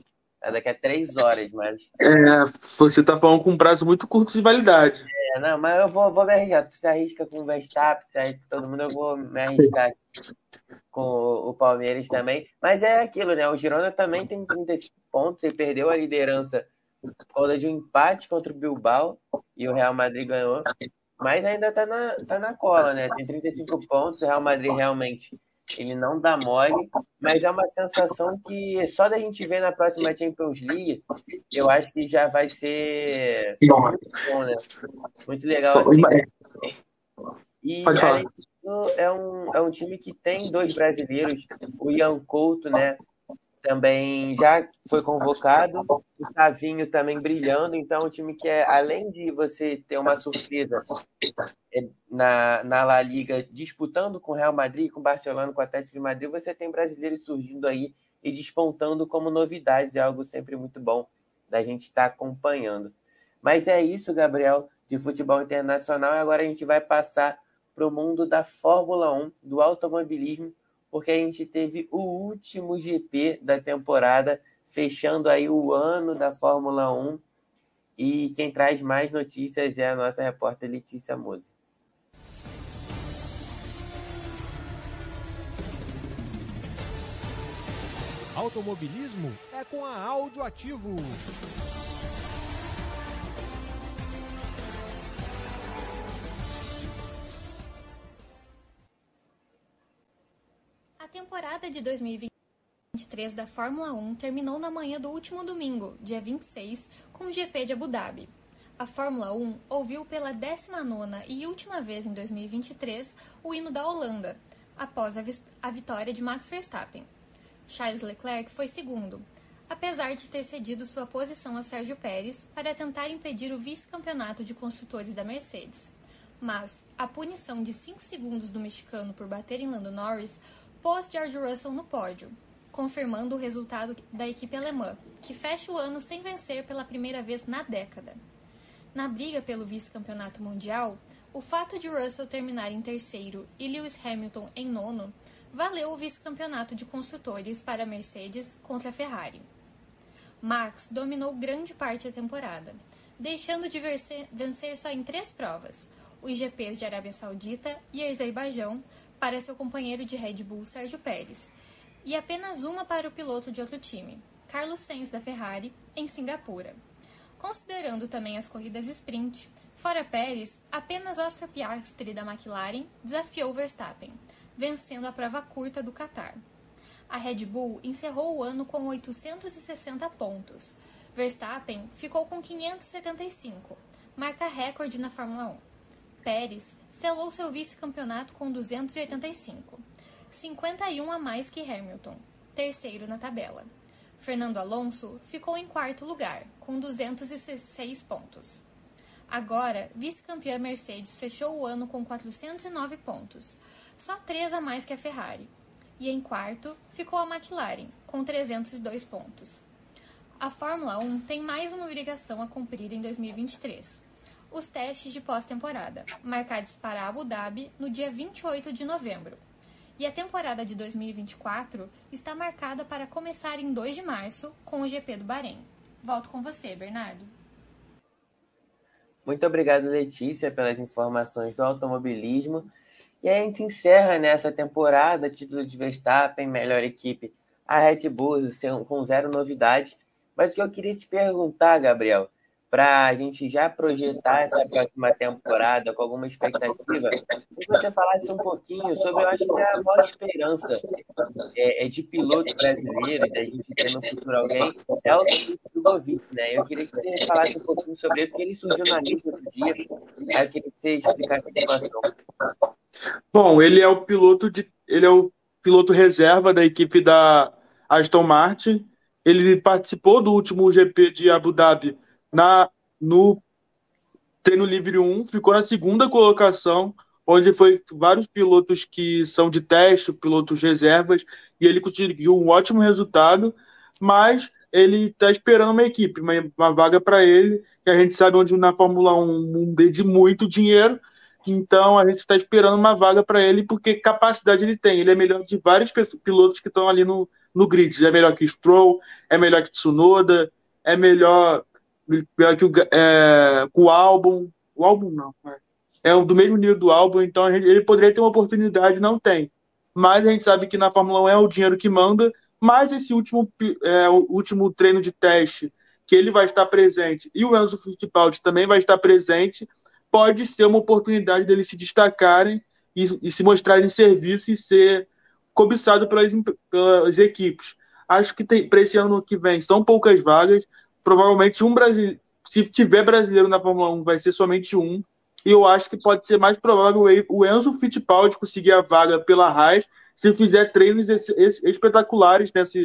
daqui a três horas, mas. É, você está falando com um prazo muito curto de validade. É, não, mas eu vou, vou me arriscar. Tu se arrisca com o Verstappen, se arrisca com todo mundo, eu vou me arriscar com o Palmeiras também. Mas é aquilo, né? O Girona também tem 35 pontos e perdeu a liderança por causa de um empate contra o Bilbao e o Real Madrid ganhou. Mas ainda tá na, tá na cola, né? Tem 35 pontos, o Real Madrid realmente ele não dá mole, mas é uma sensação que só da gente ver na próxima Champions League, eu acho que já vai ser muito bom, né? Muito legal. Assim. E além disso, é um, é um time que tem dois brasileiros, o Ian Couto, né? Também já foi convocado, o Tavinho também brilhando, então um time que é, além de você ter uma surpresa é, na, na La Liga disputando com o Real Madrid, com o Barcelona, com o Atlético de Madrid, você tem brasileiros surgindo aí e despontando como novidades, é algo sempre muito bom da gente estar tá acompanhando. Mas é isso, Gabriel, de futebol internacional, agora a gente vai passar para o mundo da Fórmula 1, do automobilismo, porque a gente teve o último GP da temporada, fechando aí o ano da Fórmula 1. E quem traz mais notícias é a nossa repórter Letícia Mose. Automobilismo é com a Áudio Ativo. Temporada de 2023 da Fórmula 1 terminou na manhã do último domingo, dia 26, com o GP de Abu Dhabi. A Fórmula 1 ouviu pela 19ª e última vez em 2023 o hino da Holanda, após a, a vitória de Max Verstappen. Charles Leclerc foi segundo, apesar de ter cedido sua posição a Sérgio Pérez para tentar impedir o vice-campeonato de construtores da Mercedes. Mas a punição de 5 segundos do mexicano por bater em Lando Norris pôs George Russell no pódio, confirmando o resultado da equipe alemã, que fecha o ano sem vencer pela primeira vez na década. Na briga pelo vice-campeonato mundial, o fato de Russell terminar em terceiro e Lewis Hamilton em nono valeu o vice-campeonato de construtores para a Mercedes contra a Ferrari. Max dominou grande parte da temporada, deixando de vencer só em três provas, os GPs de Arábia Saudita e Azerbaijão, para seu companheiro de Red Bull Sérgio Pérez, e apenas uma para o piloto de outro time, Carlos Sainz da Ferrari, em Singapura. Considerando também as corridas sprint, fora Pérez, apenas Oscar Piastri da McLaren desafiou Verstappen, vencendo a prova curta do Qatar. A Red Bull encerrou o ano com 860 pontos. Verstappen ficou com 575, marca recorde na Fórmula 1. Pérez selou seu vice-campeonato com 285, 51 a mais que Hamilton, terceiro na tabela. Fernando Alonso ficou em quarto lugar, com 206 pontos. Agora, vice-campeã Mercedes fechou o ano com 409 pontos, só três a mais que a Ferrari. E em quarto ficou a McLaren, com 302 pontos. A Fórmula 1 tem mais uma obrigação a cumprir em 2023 os testes de pós-temporada, marcados para Abu Dhabi no dia 28 de novembro. E a temporada de 2024 está marcada para começar em 2 de março com o GP do Bahrein. Volto com você, Bernardo. Muito obrigado, Letícia, pelas informações do automobilismo. E a gente encerra nessa temporada, título de Verstappen, melhor equipe, a Red Bull com zero novidades. Mas o que eu queria te perguntar, Gabriel, para a gente já projetar essa próxima temporada com alguma expectativa, que você falasse um pouquinho sobre, eu acho que é a maior esperança é, é de piloto brasileiro, da gente ter no futuro alguém, é o Drogovic, né? Eu queria que você falasse um pouquinho sobre ele, porque ele surgiu na lista outro dia, aí eu queria que você explicasse a situação. Bom, ele é o piloto de, ele é o piloto reserva da equipe da Aston Martin. Ele participou do último GP de Abu Dhabi na, no treino livre 1, ficou na segunda colocação, onde foi vários pilotos que são de teste, pilotos reservas, e ele conseguiu um ótimo resultado, mas ele está esperando uma equipe, uma, uma vaga para ele, que a gente sabe onde na Fórmula 1 um de muito dinheiro, então a gente está esperando uma vaga para ele, porque capacidade ele tem. Ele é melhor de vários pilotos que estão ali no, no grid. É melhor que Stroll, é melhor que Tsunoda, é melhor, melhor que o, é, o álbum. O álbum não, é, é do mesmo nível do álbum, então gente, ele poderia ter uma oportunidade, não tem. Mas a gente sabe que na Fórmula 1 é o dinheiro que manda, mas esse último, é, último treino de teste, que ele vai estar presente, e o Enzo Fittipaldi também vai estar presente, pode ser uma oportunidade deles se destacarem e, e se mostrarem serviço e ser cobiçado pelas, pelas equipes. Acho que para esse ano que vem são poucas vagas. Provavelmente um brasileiro, se tiver brasileiro na Fórmula 1, vai ser somente um. E eu acho que pode ser mais provável o Enzo Fittipaldi conseguir a vaga pela Haas se fizer treinos espetaculares nessa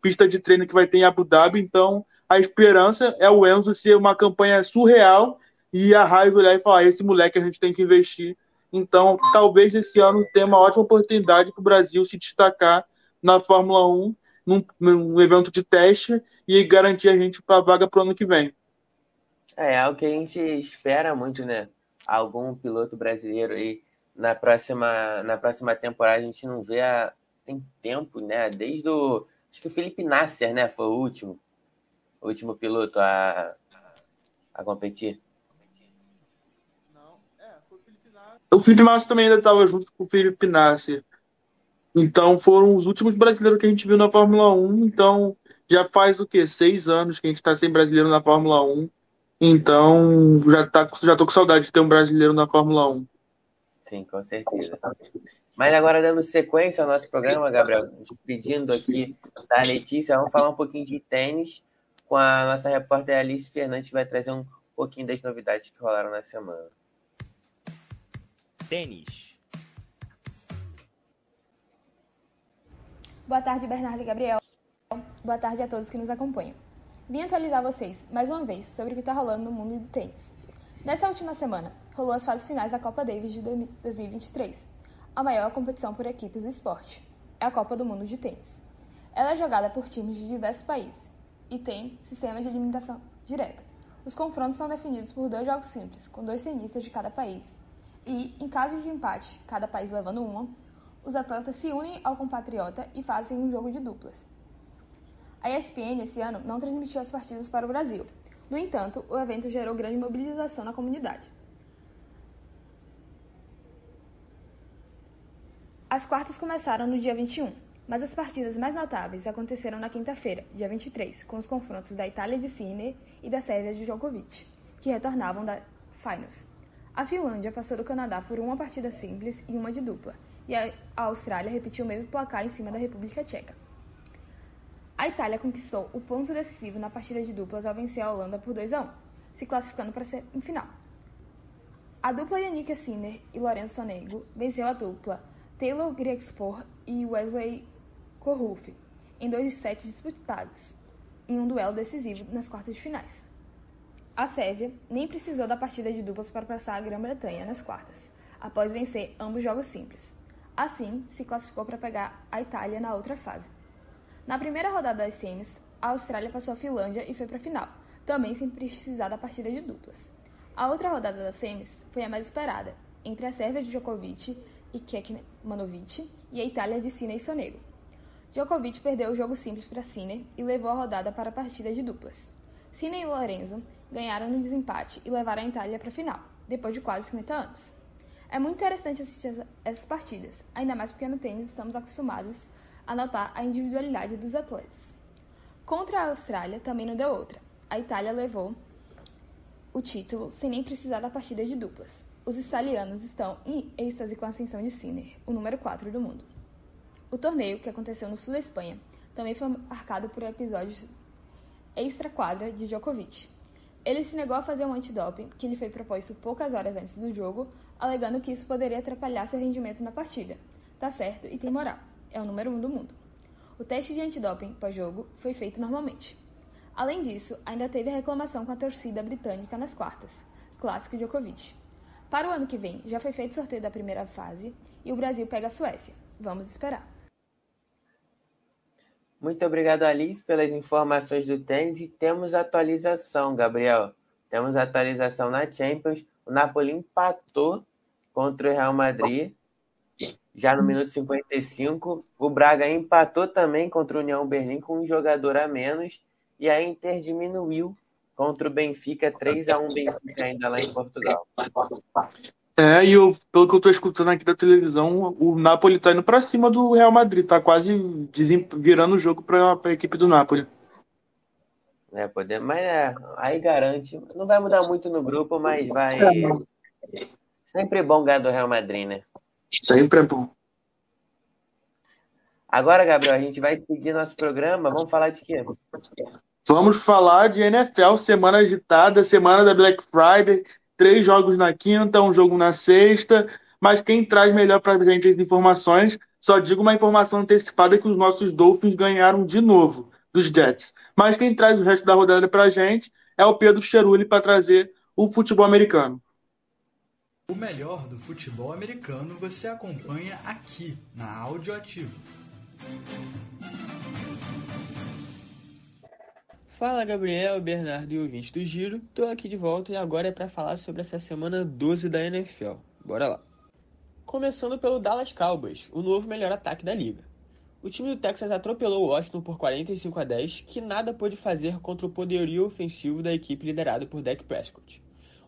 pista de treino que vai ter em Abu Dhabi. Então, a esperança é o Enzo ser uma campanha surreal e a Raiz olhar e falar: esse moleque a gente tem que investir. Então, talvez esse ano tenha uma ótima oportunidade para o Brasil se destacar na Fórmula 1, num, num evento de teste, e garantir a gente para a vaga para o ano que vem. É, é o que a gente espera muito, né? Algum piloto brasileiro aí na próxima, na próxima temporada a gente não vê há tem tempo, né? Desde o. Acho que o Felipe Nasser, né? Foi o último. O último piloto a, a competir. O Felipe Massa também ainda estava junto com o Felipe Nasser. Então foram os últimos brasileiros que a gente viu na Fórmula 1. Então já faz o quê? Seis anos que a gente está sem brasileiro na Fórmula 1. Então já, tá, já tô com saudade de ter um brasileiro na Fórmula 1. Sim, com certeza. Mas agora dando sequência ao nosso programa, Gabriel, pedindo aqui da Letícia, vamos falar um pouquinho de tênis com a nossa repórter Alice Fernandes, que vai trazer um pouquinho das novidades que rolaram na semana tênis. Boa tarde, Bernardo e Gabriel. Boa tarde a todos que nos acompanham. Vim atualizar vocês, mais uma vez, sobre o que está rolando no mundo do tênis. Nessa última semana, rolou as fases finais da Copa Davis de 2023, a maior competição por equipes do esporte. É a Copa do Mundo de Tênis. Ela é jogada por times de diversos países e tem sistema de eliminação direta. Os confrontos são definidos por dois jogos simples, com dois tenistas de cada país, e, em caso de empate, cada país levando uma, os atletas se unem ao compatriota e fazem um jogo de duplas. A ESPN esse ano não transmitiu as partidas para o Brasil. No entanto, o evento gerou grande mobilização na comunidade. As quartas começaram no dia 21, mas as partidas mais notáveis aconteceram na quinta-feira, dia 23, com os confrontos da Itália de Sinner e da Sérvia de Djokovic, que retornavam da Finals. A Finlândia passou do Canadá por uma partida simples e uma de dupla, e a Austrália repetiu o mesmo placar em cima da República Tcheca. A Itália conquistou o ponto decisivo na partida de duplas ao vencer a Holanda por 2 a 1, se classificando para a semifinal. A dupla Yannick Sinner e Lorenzo Sonego venceu a dupla Taylor Griexpor e Wesley Korruf em dois sets disputados, em um duelo decisivo nas quartas de finais. A Sérvia nem precisou da partida de duplas para passar a Grã-Bretanha nas quartas, após vencer ambos jogos simples. Assim, se classificou para pegar a Itália na outra fase. Na primeira rodada das semis, a Austrália passou a Finlândia e foi para a final, também sem precisar da partida de duplas. A outra rodada das semis foi a mais esperada, entre a Sérvia de Djokovic e Kekmanovic e a Itália de Sinner e Sonego. Djokovic perdeu o jogo simples para Sinner e levou a rodada para a partida de duplas. Sinner e Lorenzo ganharam no desempate e levaram a Itália para a final, depois de quase 50 anos. É muito interessante assistir essas partidas, ainda mais porque no tênis estamos acostumados a notar a individualidade dos atletas. Contra a Austrália também não deu outra. A Itália levou o título sem nem precisar da partida de duplas. Os italianos estão em êxtase com a ascensão de Sinner, o número 4 do mundo. O torneio, que aconteceu no sul da Espanha, também foi marcado por episódios extra-quadra de Djokovic, ele se negou a fazer um antidoping, que lhe foi proposto poucas horas antes do jogo, alegando que isso poderia atrapalhar seu rendimento na partida. Tá certo e tem moral. É o número um do mundo. O teste de antidoping pós-jogo foi feito normalmente. Além disso, ainda teve a reclamação com a torcida britânica nas quartas, clássico Djokovic. Para o ano que vem, já foi feito sorteio da primeira fase e o Brasil pega a Suécia. Vamos esperar. Muito obrigado, Alice, pelas informações do tênis. Temos atualização, Gabriel. Temos atualização na Champions. O Napoli empatou contra o Real Madrid já no minuto 55. O Braga empatou também contra o União Berlim com um jogador a menos. E a Inter diminuiu contra o Benfica, 3 a 1 Benfica ainda lá em Portugal. É, e eu, pelo que eu tô escutando aqui da televisão, o Napoli tá indo pra cima do Real Madrid, tá quase virando o jogo pra, pra equipe do Napoli. É, poder, mas é, aí garante. Não vai mudar muito no grupo, mas vai. É. Sempre bom ganhar do Real Madrid, né? Sempre é bom. Agora, Gabriel, a gente vai seguir nosso programa. Vamos falar de quê? Vamos falar de NFL, semana agitada, semana da Black Friday, três jogos na quinta, um jogo na sexta. Mas quem traz melhor para a gente as informações, só digo uma informação antecipada que os nossos Dolphins ganharam de novo dos Jets. Mas quem traz o resto da rodada para a gente é o Pedro Cheruli para trazer o futebol americano. O melhor do futebol americano você acompanha aqui na Áudio Ativo. Fala Gabriel, Bernardo e ouvinte do Giro, tô aqui de volta e agora é para falar sobre essa semana 12 da NFL. Bora lá. Começando pelo Dallas Cowboys, o novo melhor ataque da liga. O time do Texas atropelou o Washington por 45 a 10, que nada pôde fazer contra o poderio ofensivo da equipe liderada por Dak Prescott.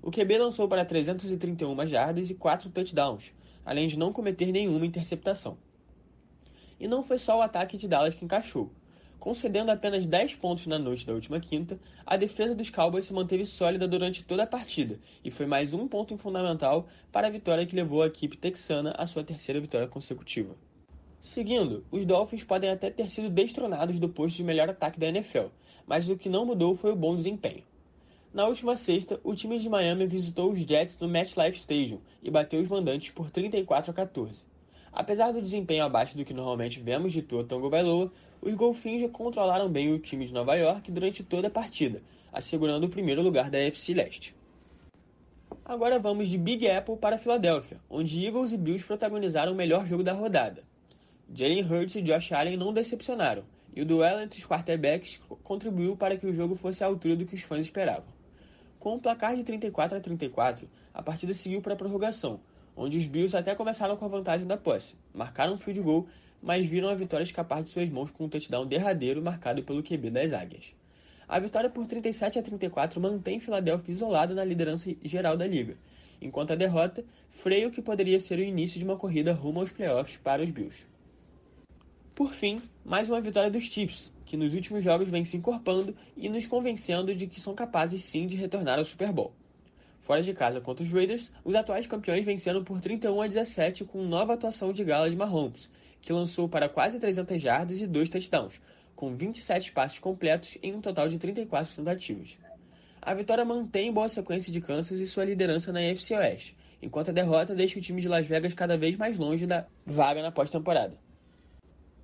O QB lançou para 331 jardas e 4 touchdowns, além de não cometer nenhuma interceptação. E não foi só o ataque de Dallas que encaixou. Concedendo apenas 10 pontos na noite da última quinta, a defesa dos Cowboys se manteve sólida durante toda a partida e foi mais um ponto fundamental para a vitória que levou a equipe texana à sua terceira vitória consecutiva. Seguindo, os Dolphins podem até ter sido destronados do posto de melhor ataque da NFL, mas o que não mudou foi o bom desempenho. Na última sexta, o time de Miami visitou os Jets no MetLife Stadium e bateu os mandantes por 34 a 14. Apesar do desempenho abaixo do que normalmente vemos de Tua Tonga Bailoa, os golfinhos controlaram bem o time de Nova York durante toda a partida, assegurando o primeiro lugar da FC Leste. Agora vamos de Big Apple para Filadélfia, onde Eagles e Bills protagonizaram o melhor jogo da rodada. Jalen Hurts e Josh Allen não decepcionaram, e o duelo entre os quarterbacks contribuiu para que o jogo fosse à altura do que os fãs esperavam. Com o placar de 34 a 34, a partida seguiu para a prorrogação, onde os Bills até começaram com a vantagem da posse, marcaram um field goal, mas viram a vitória escapar de suas mãos com um touchdown derradeiro marcado pelo QB das Águias. A vitória por 37 a 34 mantém Philadelphia isolado na liderança geral da liga, enquanto a derrota freia o que poderia ser o início de uma corrida rumo aos playoffs para os Bills. Por fim, mais uma vitória dos Chiefs, que nos últimos jogos vem se encorpando e nos convencendo de que são capazes sim de retornar ao Super Bowl. Fora de casa contra os Raiders, os atuais campeões venceram por 31 a 17 com nova atuação de gala de Mahomes, que lançou para quase 300 jardas e dois touchdowns, com 27 passes completos em um total de 34 tentativas. A vitória mantém boa sequência de Kansas e sua liderança na NFC Oeste, enquanto a derrota deixa o time de Las Vegas cada vez mais longe da vaga na pós-temporada.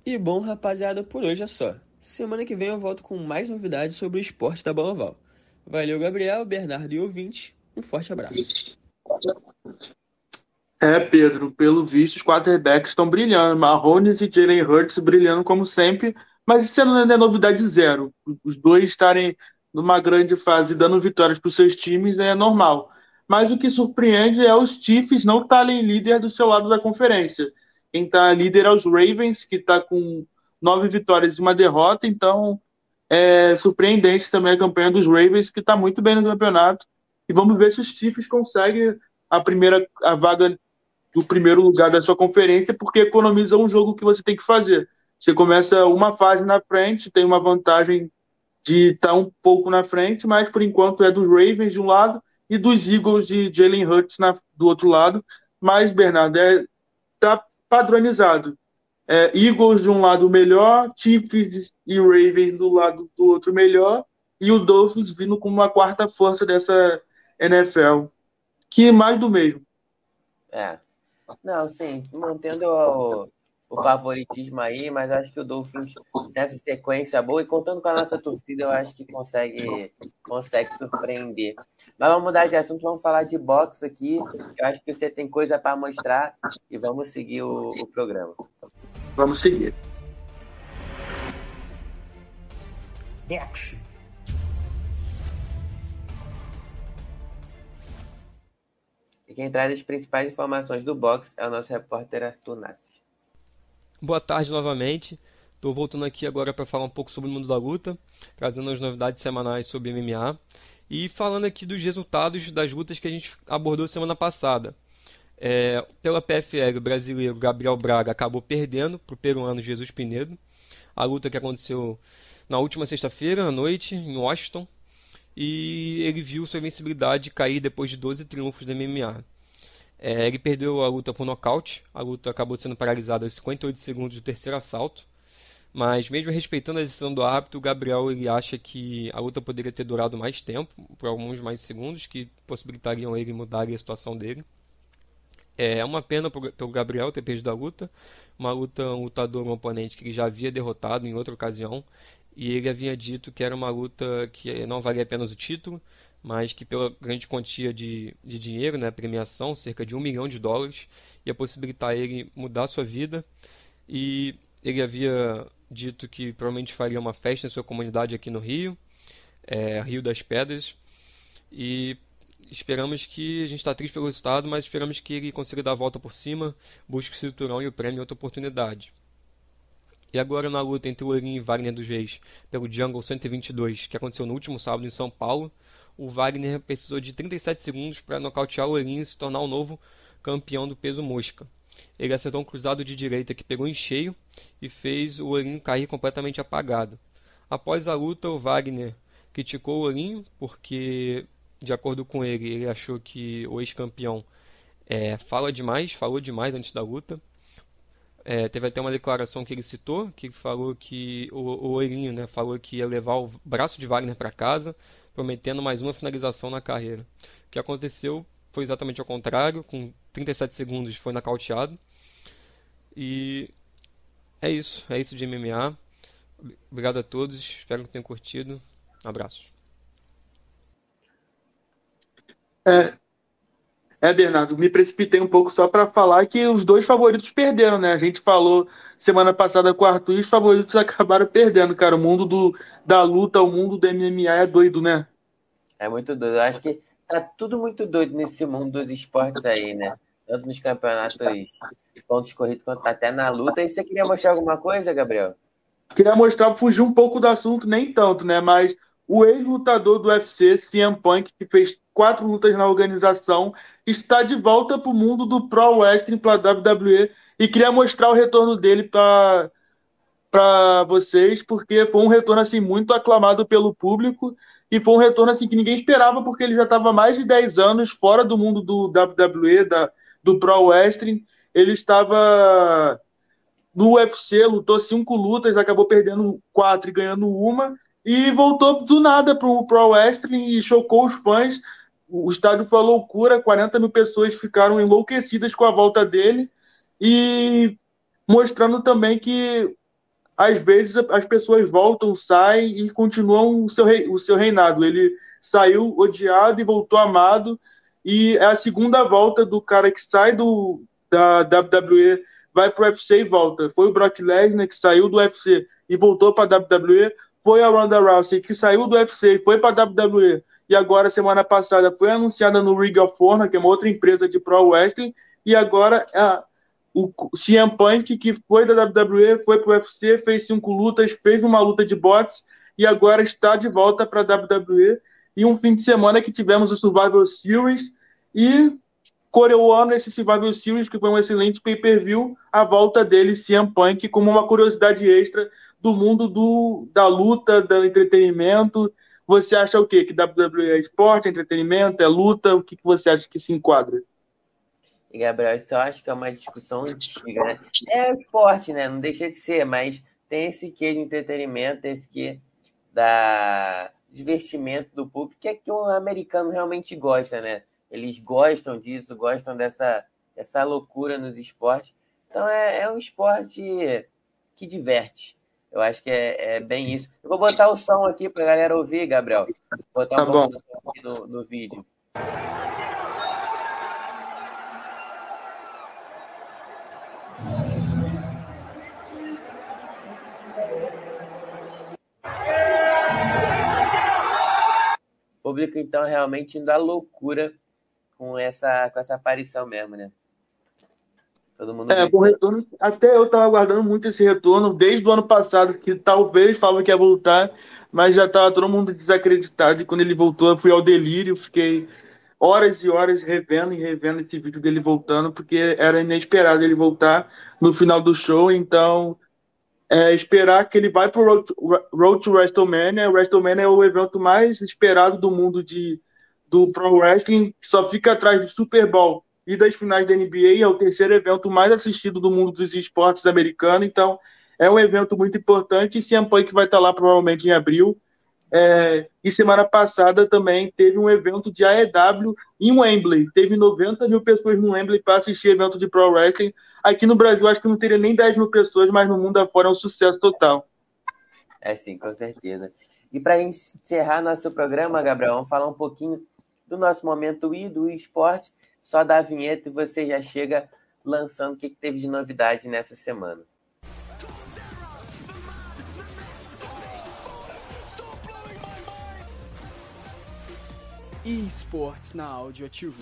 E bom, rapaziada, por hoje é só. Semana que vem eu volto com mais novidades sobre o esporte da bola oval. Valeu, Gabriel, Bernardo e ouvintes. Um forte abraço. É, Pedro, pelo visto, os quarterbacks estão brilhando. Mahomes e Jalen Hurts brilhando como sempre, mas isso não é novidade zero. Os dois estarem numa grande fase dando vitórias para os seus times é normal. Mas o que surpreende é os Chiefs não estarem líder do seu lado da conferência. Quem está líder é os Ravens, que está com nove vitórias e uma derrota, então é surpreendente também a campanha dos Ravens, que está muito bem no campeonato e vamos ver se os Chiefs conseguem a primeira a vaga do primeiro lugar da sua conferência, porque economiza um jogo que você tem que fazer. Você começa uma fase na frente, tem uma vantagem de estar tá um pouco na frente, mas por enquanto é dos Ravens de um lado e dos Eagles de Jalen Hurts na, do outro lado. Mas, Bernardo, é, tá padronizado. É, Eagles de um lado melhor, Chiefs e Ravens do lado do outro melhor, e o Dolphins vindo como uma quarta força dessa NFL. Que mais do mesmo. É. Não, sim, mantendo o, o favoritismo aí, mas acho que o Dolphins nessa sequência boa e contando com a nossa torcida, eu acho que consegue, consegue surpreender. Mas vamos mudar de assunto, vamos falar de boxe aqui. Eu acho que você tem coisa para mostrar e vamos seguir o, o programa. Vamos seguir. Boxe. E quem traz as principais informações do boxe é o nosso repórter Arthur Nassi. Boa tarde novamente. Estou voltando aqui agora para falar um pouco sobre o mundo da luta, trazendo as novidades semanais sobre MMA e falando aqui dos resultados das lutas que a gente abordou semana passada. É, pela PFL, o brasileiro Gabriel Braga acabou perdendo para o peruano Jesus Pinedo. A luta que aconteceu na última sexta-feira à noite, em Washington, e ele viu sua invencibilidade cair depois de 12 triunfos do MMA. É, ele perdeu a luta por nocaute, a luta acabou sendo paralisada aos 58 segundos do terceiro assalto, mas mesmo respeitando a decisão do árbitro, o Gabriel ele acha que a luta poderia ter durado mais tempo, por alguns mais segundos, que possibilitariam ele mudar a situação dele. É uma pena pelo Gabriel ter perdido a luta, uma luta, um lutador, um oponente que ele já havia derrotado em outra ocasião, e ele havia dito que era uma luta que não valia apenas o título, mas que pela grande quantia de, de dinheiro, né, premiação, cerca de um milhão de dólares, ia possibilitar ele mudar sua vida. E ele havia dito que provavelmente faria uma festa em sua comunidade aqui no Rio, é, Rio das Pedras. E esperamos que a gente está triste pelo resultado, mas esperamos que ele consiga dar a volta por cima, busque o cinturão e o prêmio em outra oportunidade. E agora na luta entre o Ourinho e Wagner dos Reis pelo Jungle 122, que aconteceu no último sábado em São Paulo, o Wagner precisou de 37 segundos para nocautear o Ourinho e se tornar o novo campeão do peso mosca. Ele acertou um cruzado de direita que pegou em cheio e fez o Ourinho cair completamente apagado. Após a luta, o Wagner criticou o Ourinho porque, de acordo com ele, ele achou que o ex-campeão é, fala demais, falou demais antes da luta é, teve até uma declaração que ele citou, que falou que o, o né, falou que ia levar o braço de Wagner para casa, prometendo mais uma finalização na carreira. O que aconteceu foi exatamente ao contrário, com 37 segundos foi nocauteado. E é isso, é isso de MMA. Obrigado a todos, espero que tenham curtido. Abraços. É, é, Bernardo, me precipitei um pouco só para falar que os dois favoritos perderam, né? A gente falou semana passada com o Arthur e os favoritos *laughs* acabaram perdendo, cara. O mundo do, da luta, o mundo do MMA é doido, né? É muito doido. Eu acho que tá tudo muito doido nesse mundo dos esportes aí, né? Tanto nos campeonatos de pontos corridos quanto até na luta. E você queria mostrar alguma coisa, Gabriel? Queria mostrar, fugir um pouco do assunto, nem tanto, né? Mas o ex-lutador do UFC, CM Punk, que fez quatro lutas na organização, está de volta para o mundo do Pro Wrestling para a WWE e queria mostrar o retorno dele para vocês, porque foi um retorno assim muito aclamado pelo público. E foi um retorno assim que ninguém esperava porque ele já estava mais de 10 anos fora do mundo do WWE, da, do Pro Wrestling. Ele estava no UFC, lutou cinco lutas, acabou perdendo quatro e ganhando uma. E voltou do nada para o Pro Wrestling e chocou os fãs. O estádio foi loucura, 40 mil pessoas ficaram enlouquecidas com a volta dele e mostrando também que às vezes as pessoas voltam, saem e continuam o seu, rei, o seu reinado. Ele saiu odiado e voltou amado e é a segunda volta do cara que sai do da WWE, vai para o UFC e volta. Foi o Brock Lesnar que saiu do UFC e voltou para a WWE. Foi a Ronda Rousey que saiu do UFC e foi para a WWE e agora, semana passada, foi anunciada no Ring of Honor, que é uma outra empresa de Pro Wrestling, e agora a, o CM Punk, que foi da WWE, foi para o UFC, fez cinco lutas, fez uma luta de boxe, e agora está de volta para a WWE. E um fim de semana que tivemos o Survival Series, e coroando esse Survival Series, que foi um excelente pay-per-view, a volta dele, CM Punk, como uma curiosidade extra do mundo do, da luta, do entretenimento, você acha o quê? Que WWE é esporte, entretenimento, é luta? O que, que você acha que se enquadra? E, Gabriel, isso eu acho que é uma discussão antiga, né? É esporte, né? Não deixa de ser, mas tem esse quê de entretenimento, esse quê da divertimento do público, que é que o americano realmente gosta, né? Eles gostam disso, gostam dessa, dessa loucura nos esportes. Então é, é um esporte que diverte. Eu acho que é, é, bem isso. Eu vou botar o som aqui para a galera ouvir, Gabriel. Vou botar tá um aqui no, no vídeo. Público, então realmente indo à loucura com essa, com essa aparição mesmo, né? Todo mundo é, com retorno, até eu estava aguardando muito esse retorno desde o ano passado, que talvez falavam que ia voltar, mas já estava todo mundo desacreditado. E quando ele voltou, eu fui ao delírio, fiquei horas e horas revendo e revendo esse vídeo dele voltando, porque era inesperado ele voltar no final do show. Então, é, esperar que ele vai para o Road, Road to WrestleMania. O WrestleMania é o evento mais esperado do mundo de, do Pro Wrestling, que só fica atrás do Super Bowl e das finais da NBA, é o terceiro evento mais assistido do mundo dos esportes americanos, então é um evento muito importante e CM Punk vai estar lá provavelmente em abril. É, e semana passada também teve um evento de AEW em Wembley. Teve 90 mil pessoas no Wembley para assistir evento de Pro Wrestling. Aqui no Brasil acho que não teria nem 10 mil pessoas, mas no mundo afora é um sucesso total. É sim, com certeza. E para encerrar nosso programa, Gabriel, vamos falar um pouquinho do nosso momento e do esporte só dá a vinheta e você já chega lançando o que, teve de novidade nessa semana. eSports na Audio TV.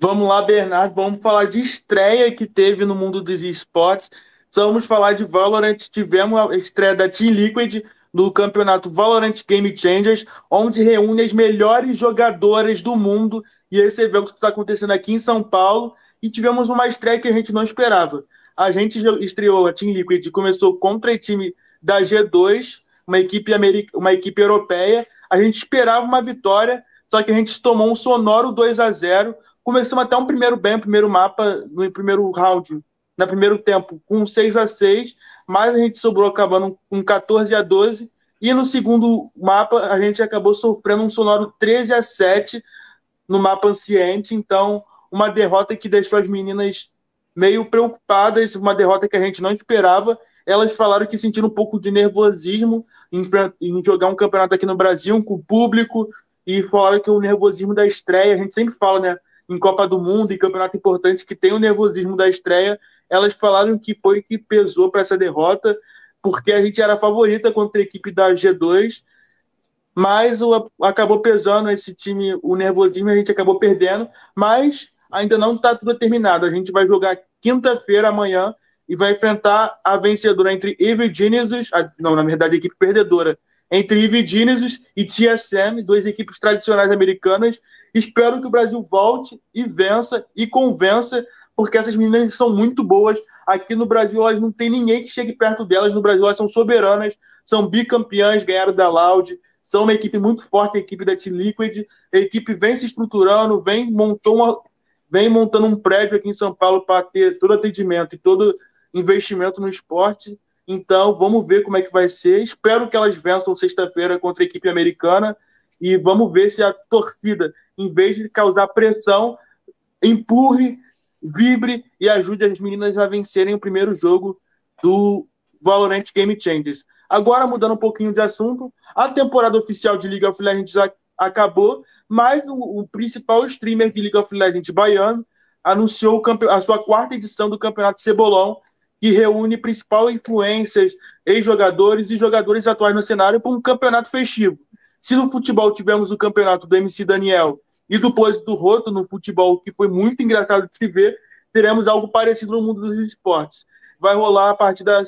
Vamos lá, Bernardo. Vamos falar de estreia que teve no mundo dos esportes. Vamos falar de Valorant. Tivemos a estreia da Team Liquid no campeonato Valorant Game Changers, onde reúne as melhores jogadoras do mundo. E esse evento está acontecendo aqui em São Paulo. E tivemos uma estreia que a gente não esperava. A gente estreou, a Team Liquid começou contra o time da G2, uma equipe, america, uma equipe europeia. A gente esperava uma vitória, só que a gente tomou um sonoro 2 a 0 Começamos até um primeiro bem, primeiro mapa, no primeiro round, no primeiro tempo com 6 a 6 mas a gente sobrou acabando com 14 a 12 e no segundo mapa a gente acabou sofrendo um sonoro 13 a 7 no mapa anciente, então uma derrota que deixou as meninas meio preocupadas, uma derrota que a gente não esperava. Elas falaram que sentiram um pouco de nervosismo em, em jogar um campeonato aqui no Brasil com o público e falaram que o nervosismo da estreia, a gente sempre fala, né, em Copa do Mundo e campeonato importante que tem o nervosismo da estreia, elas falaram que foi que pesou para essa derrota, porque a gente era favorita contra a equipe da G2, mas o, acabou pesando esse time, o nervosismo, a gente acabou perdendo, mas ainda não está tudo terminado. A gente vai jogar quinta-feira, amanhã, e vai enfrentar a vencedora entre Eve Genesis, a, não, na verdade, a equipe perdedora, entre Eve Genesis e TSM, duas equipes tradicionais americanas. Espero que o Brasil volte e vença e convença porque essas meninas são muito boas. Aqui no Brasil, elas não tem ninguém que chegue perto delas. No Brasil, elas são soberanas, são bicampeãs, ganharam da Loud, são uma equipe muito forte, a equipe da Team Liquid. A equipe vem se estruturando, vem, montou uma, vem montando um prédio aqui em São Paulo para ter todo atendimento e todo investimento no esporte. Então, vamos ver como é que vai ser. Espero que elas vençam sexta-feira contra a equipe americana e vamos ver se a torcida, em vez de causar pressão, empurre vibre e ajude as meninas a vencerem o primeiro jogo do Valorant Game Changers. Agora, mudando um pouquinho de assunto, a temporada oficial de League of Legends já acabou, mas o, o principal streamer de League of Legends baiano anunciou a sua quarta edição do Campeonato Cebolão, que reúne principal influências, ex-jogadores e jogadores atuais no cenário para um campeonato festivo. Se no futebol tivemos o campeonato do MC Daniel e do Pose do Roto no futebol, que foi muito engraçado de se ver, teremos algo parecido no mundo dos esportes. Vai rolar a partir da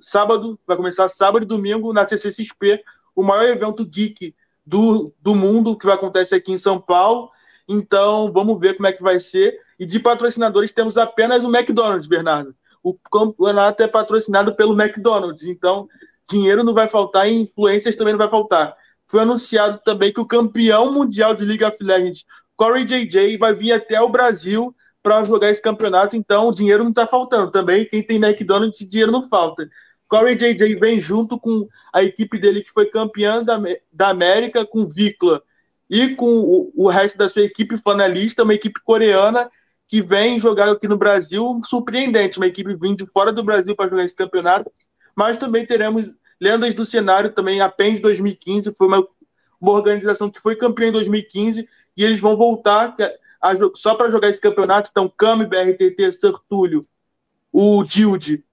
sábado, vai começar sábado e domingo na CCXP, o maior evento geek do, do mundo, que vai acontecer aqui em São Paulo. Então, vamos ver como é que vai ser. E de patrocinadores temos apenas o McDonald's, Bernardo. O campeonato é patrocinado pelo McDonald's, então dinheiro não vai faltar e influências também não vai faltar foi anunciado também que o campeão mundial de League of Legends, Corey JJ, vai vir até o Brasil para jogar esse campeonato. Então, dinheiro não está faltando também. Quem tem McDonald's, dinheiro não falta. Corey JJ vem junto com a equipe dele que foi campeã da, da América, com Vicla e com o, o resto da sua equipe finalista, uma equipe coreana que vem jogar aqui no Brasil, surpreendente, uma equipe vindo de fora do Brasil para jogar esse campeonato. Mas também teremos Lendas do Cenário também, a PEN de 2015, foi uma, uma organização que foi campeã em 2015 e eles vão voltar a, a, só para jogar esse campeonato. Então, Cami, BRTT, Sertúlio, o Dilde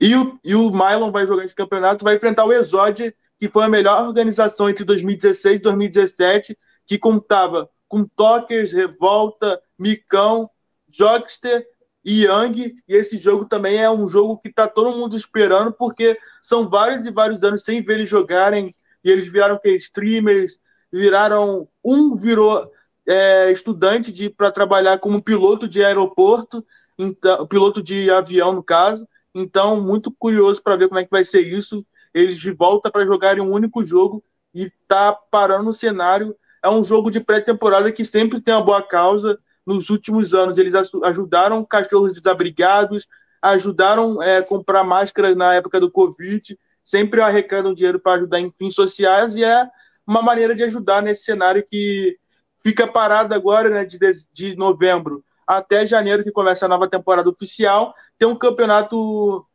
E o, e o Mylon vai jogar esse campeonato, vai enfrentar o Exode, que foi a melhor organização entre 2016 e 2017, que contava com Tokers, Revolta, Micão, Jogster e Yang. E esse jogo também é um jogo que está todo mundo esperando, porque são vários e vários anos sem ver eles jogarem. E eles viraram que streamers, viraram. Um virou é, estudante para trabalhar como piloto de aeroporto, então, piloto de avião, no caso. Então, muito curioso para ver como é que vai ser isso. Eles de volta para jogarem um único jogo e tá parando o cenário. É um jogo de pré-temporada que sempre tem uma boa causa. Nos últimos anos, eles ajudaram cachorros desabrigados, ajudaram a é, comprar máscaras na época do Covid, sempre arrecadam dinheiro para ajudar em fins sociais e é uma maneira de ajudar nesse cenário que fica parado agora, né, de, de novembro até janeiro, que começa a nova temporada oficial, tem um campeonato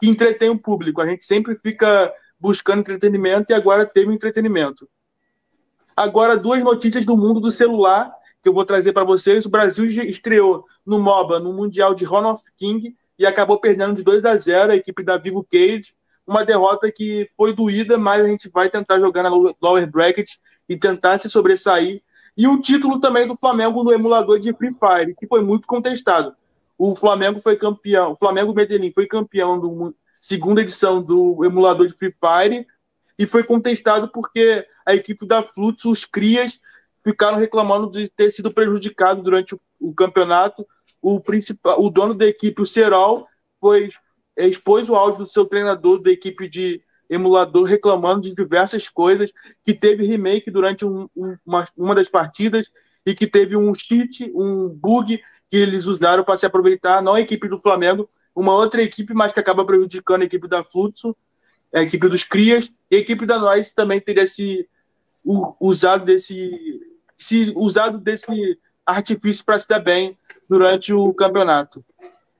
que entretém o público. A gente sempre fica buscando entretenimento e agora teve entretenimento. Agora, duas notícias do mundo do celular que eu vou trazer para vocês. O Brasil estreou no MOBA, no Mundial de of King, e acabou perdendo de 2 a 0 a equipe da Vivo Cage. Uma derrota que foi doída, mas a gente vai tentar jogar na lower bracket e tentar se sobressair e o título também do Flamengo no emulador de Free Fire, que foi muito contestado. O Flamengo foi campeão, o Flamengo Medellín foi campeão da segunda edição do emulador de Free Fire e foi contestado porque a equipe da Fluxo, os Crias, ficaram reclamando de ter sido prejudicado durante o, o campeonato. O, principal, o dono da equipe, o Serol, foi, expôs o áudio do seu treinador da equipe de emulador reclamando de diversas coisas, que teve remake durante um, um, uma, uma das partidas e que teve um cheat, um bug que eles usaram para se aproveitar, não a equipe do Flamengo, uma outra equipe, mas que acaba prejudicando a equipe da Fluxo, a equipe dos Crias, e a equipe da Nós também teria se usado desse se usado desse artifício para se dar bem durante o campeonato.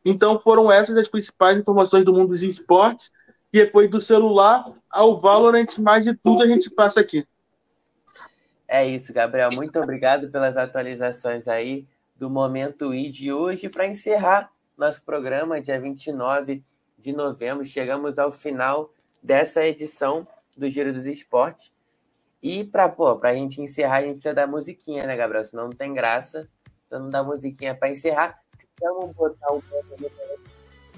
Então foram essas as principais informações do mundo dos esportes que foi do celular ao Valorant, mais de tudo a gente passa aqui. É isso, Gabriel. Muito obrigado pelas atualizações aí do Momento I de hoje. Para encerrar nosso programa, dia 29 de novembro, chegamos ao final dessa edição do Giro dos Esportes. E para a gente encerrar, a gente precisa dar musiquinha, né, Gabriel? Senão não tem graça. Então não dá musiquinha para encerrar. Vamos botar o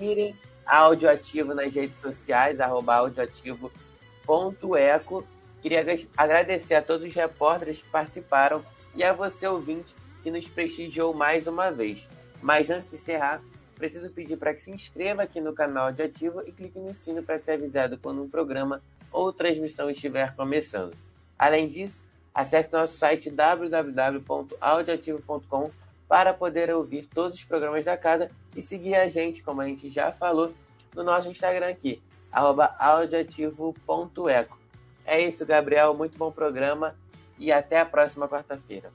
irem audioativo nas redes sociais, arroba audioativo.eco. Queria agradecer a todos os repórteres que participaram e a você, ouvinte, que nos prestigiou mais uma vez. Mas antes de encerrar, preciso pedir para que se inscreva aqui no canal Audioativo e clique no sino para ser avisado quando um programa ou transmissão estiver começando. Além disso, acesse nosso site www.audioativo.com para poder ouvir todos os programas da casa e seguir a gente, como a gente já falou, no nosso Instagram aqui, audioativo.eco. É isso, Gabriel. Muito bom programa e até a próxima quarta-feira.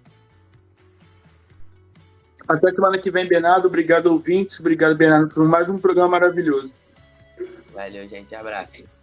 Até semana que vem, Bernardo. Obrigado, ouvintes. Obrigado, Bernardo, por mais um programa maravilhoso. Valeu, gente. Abraço.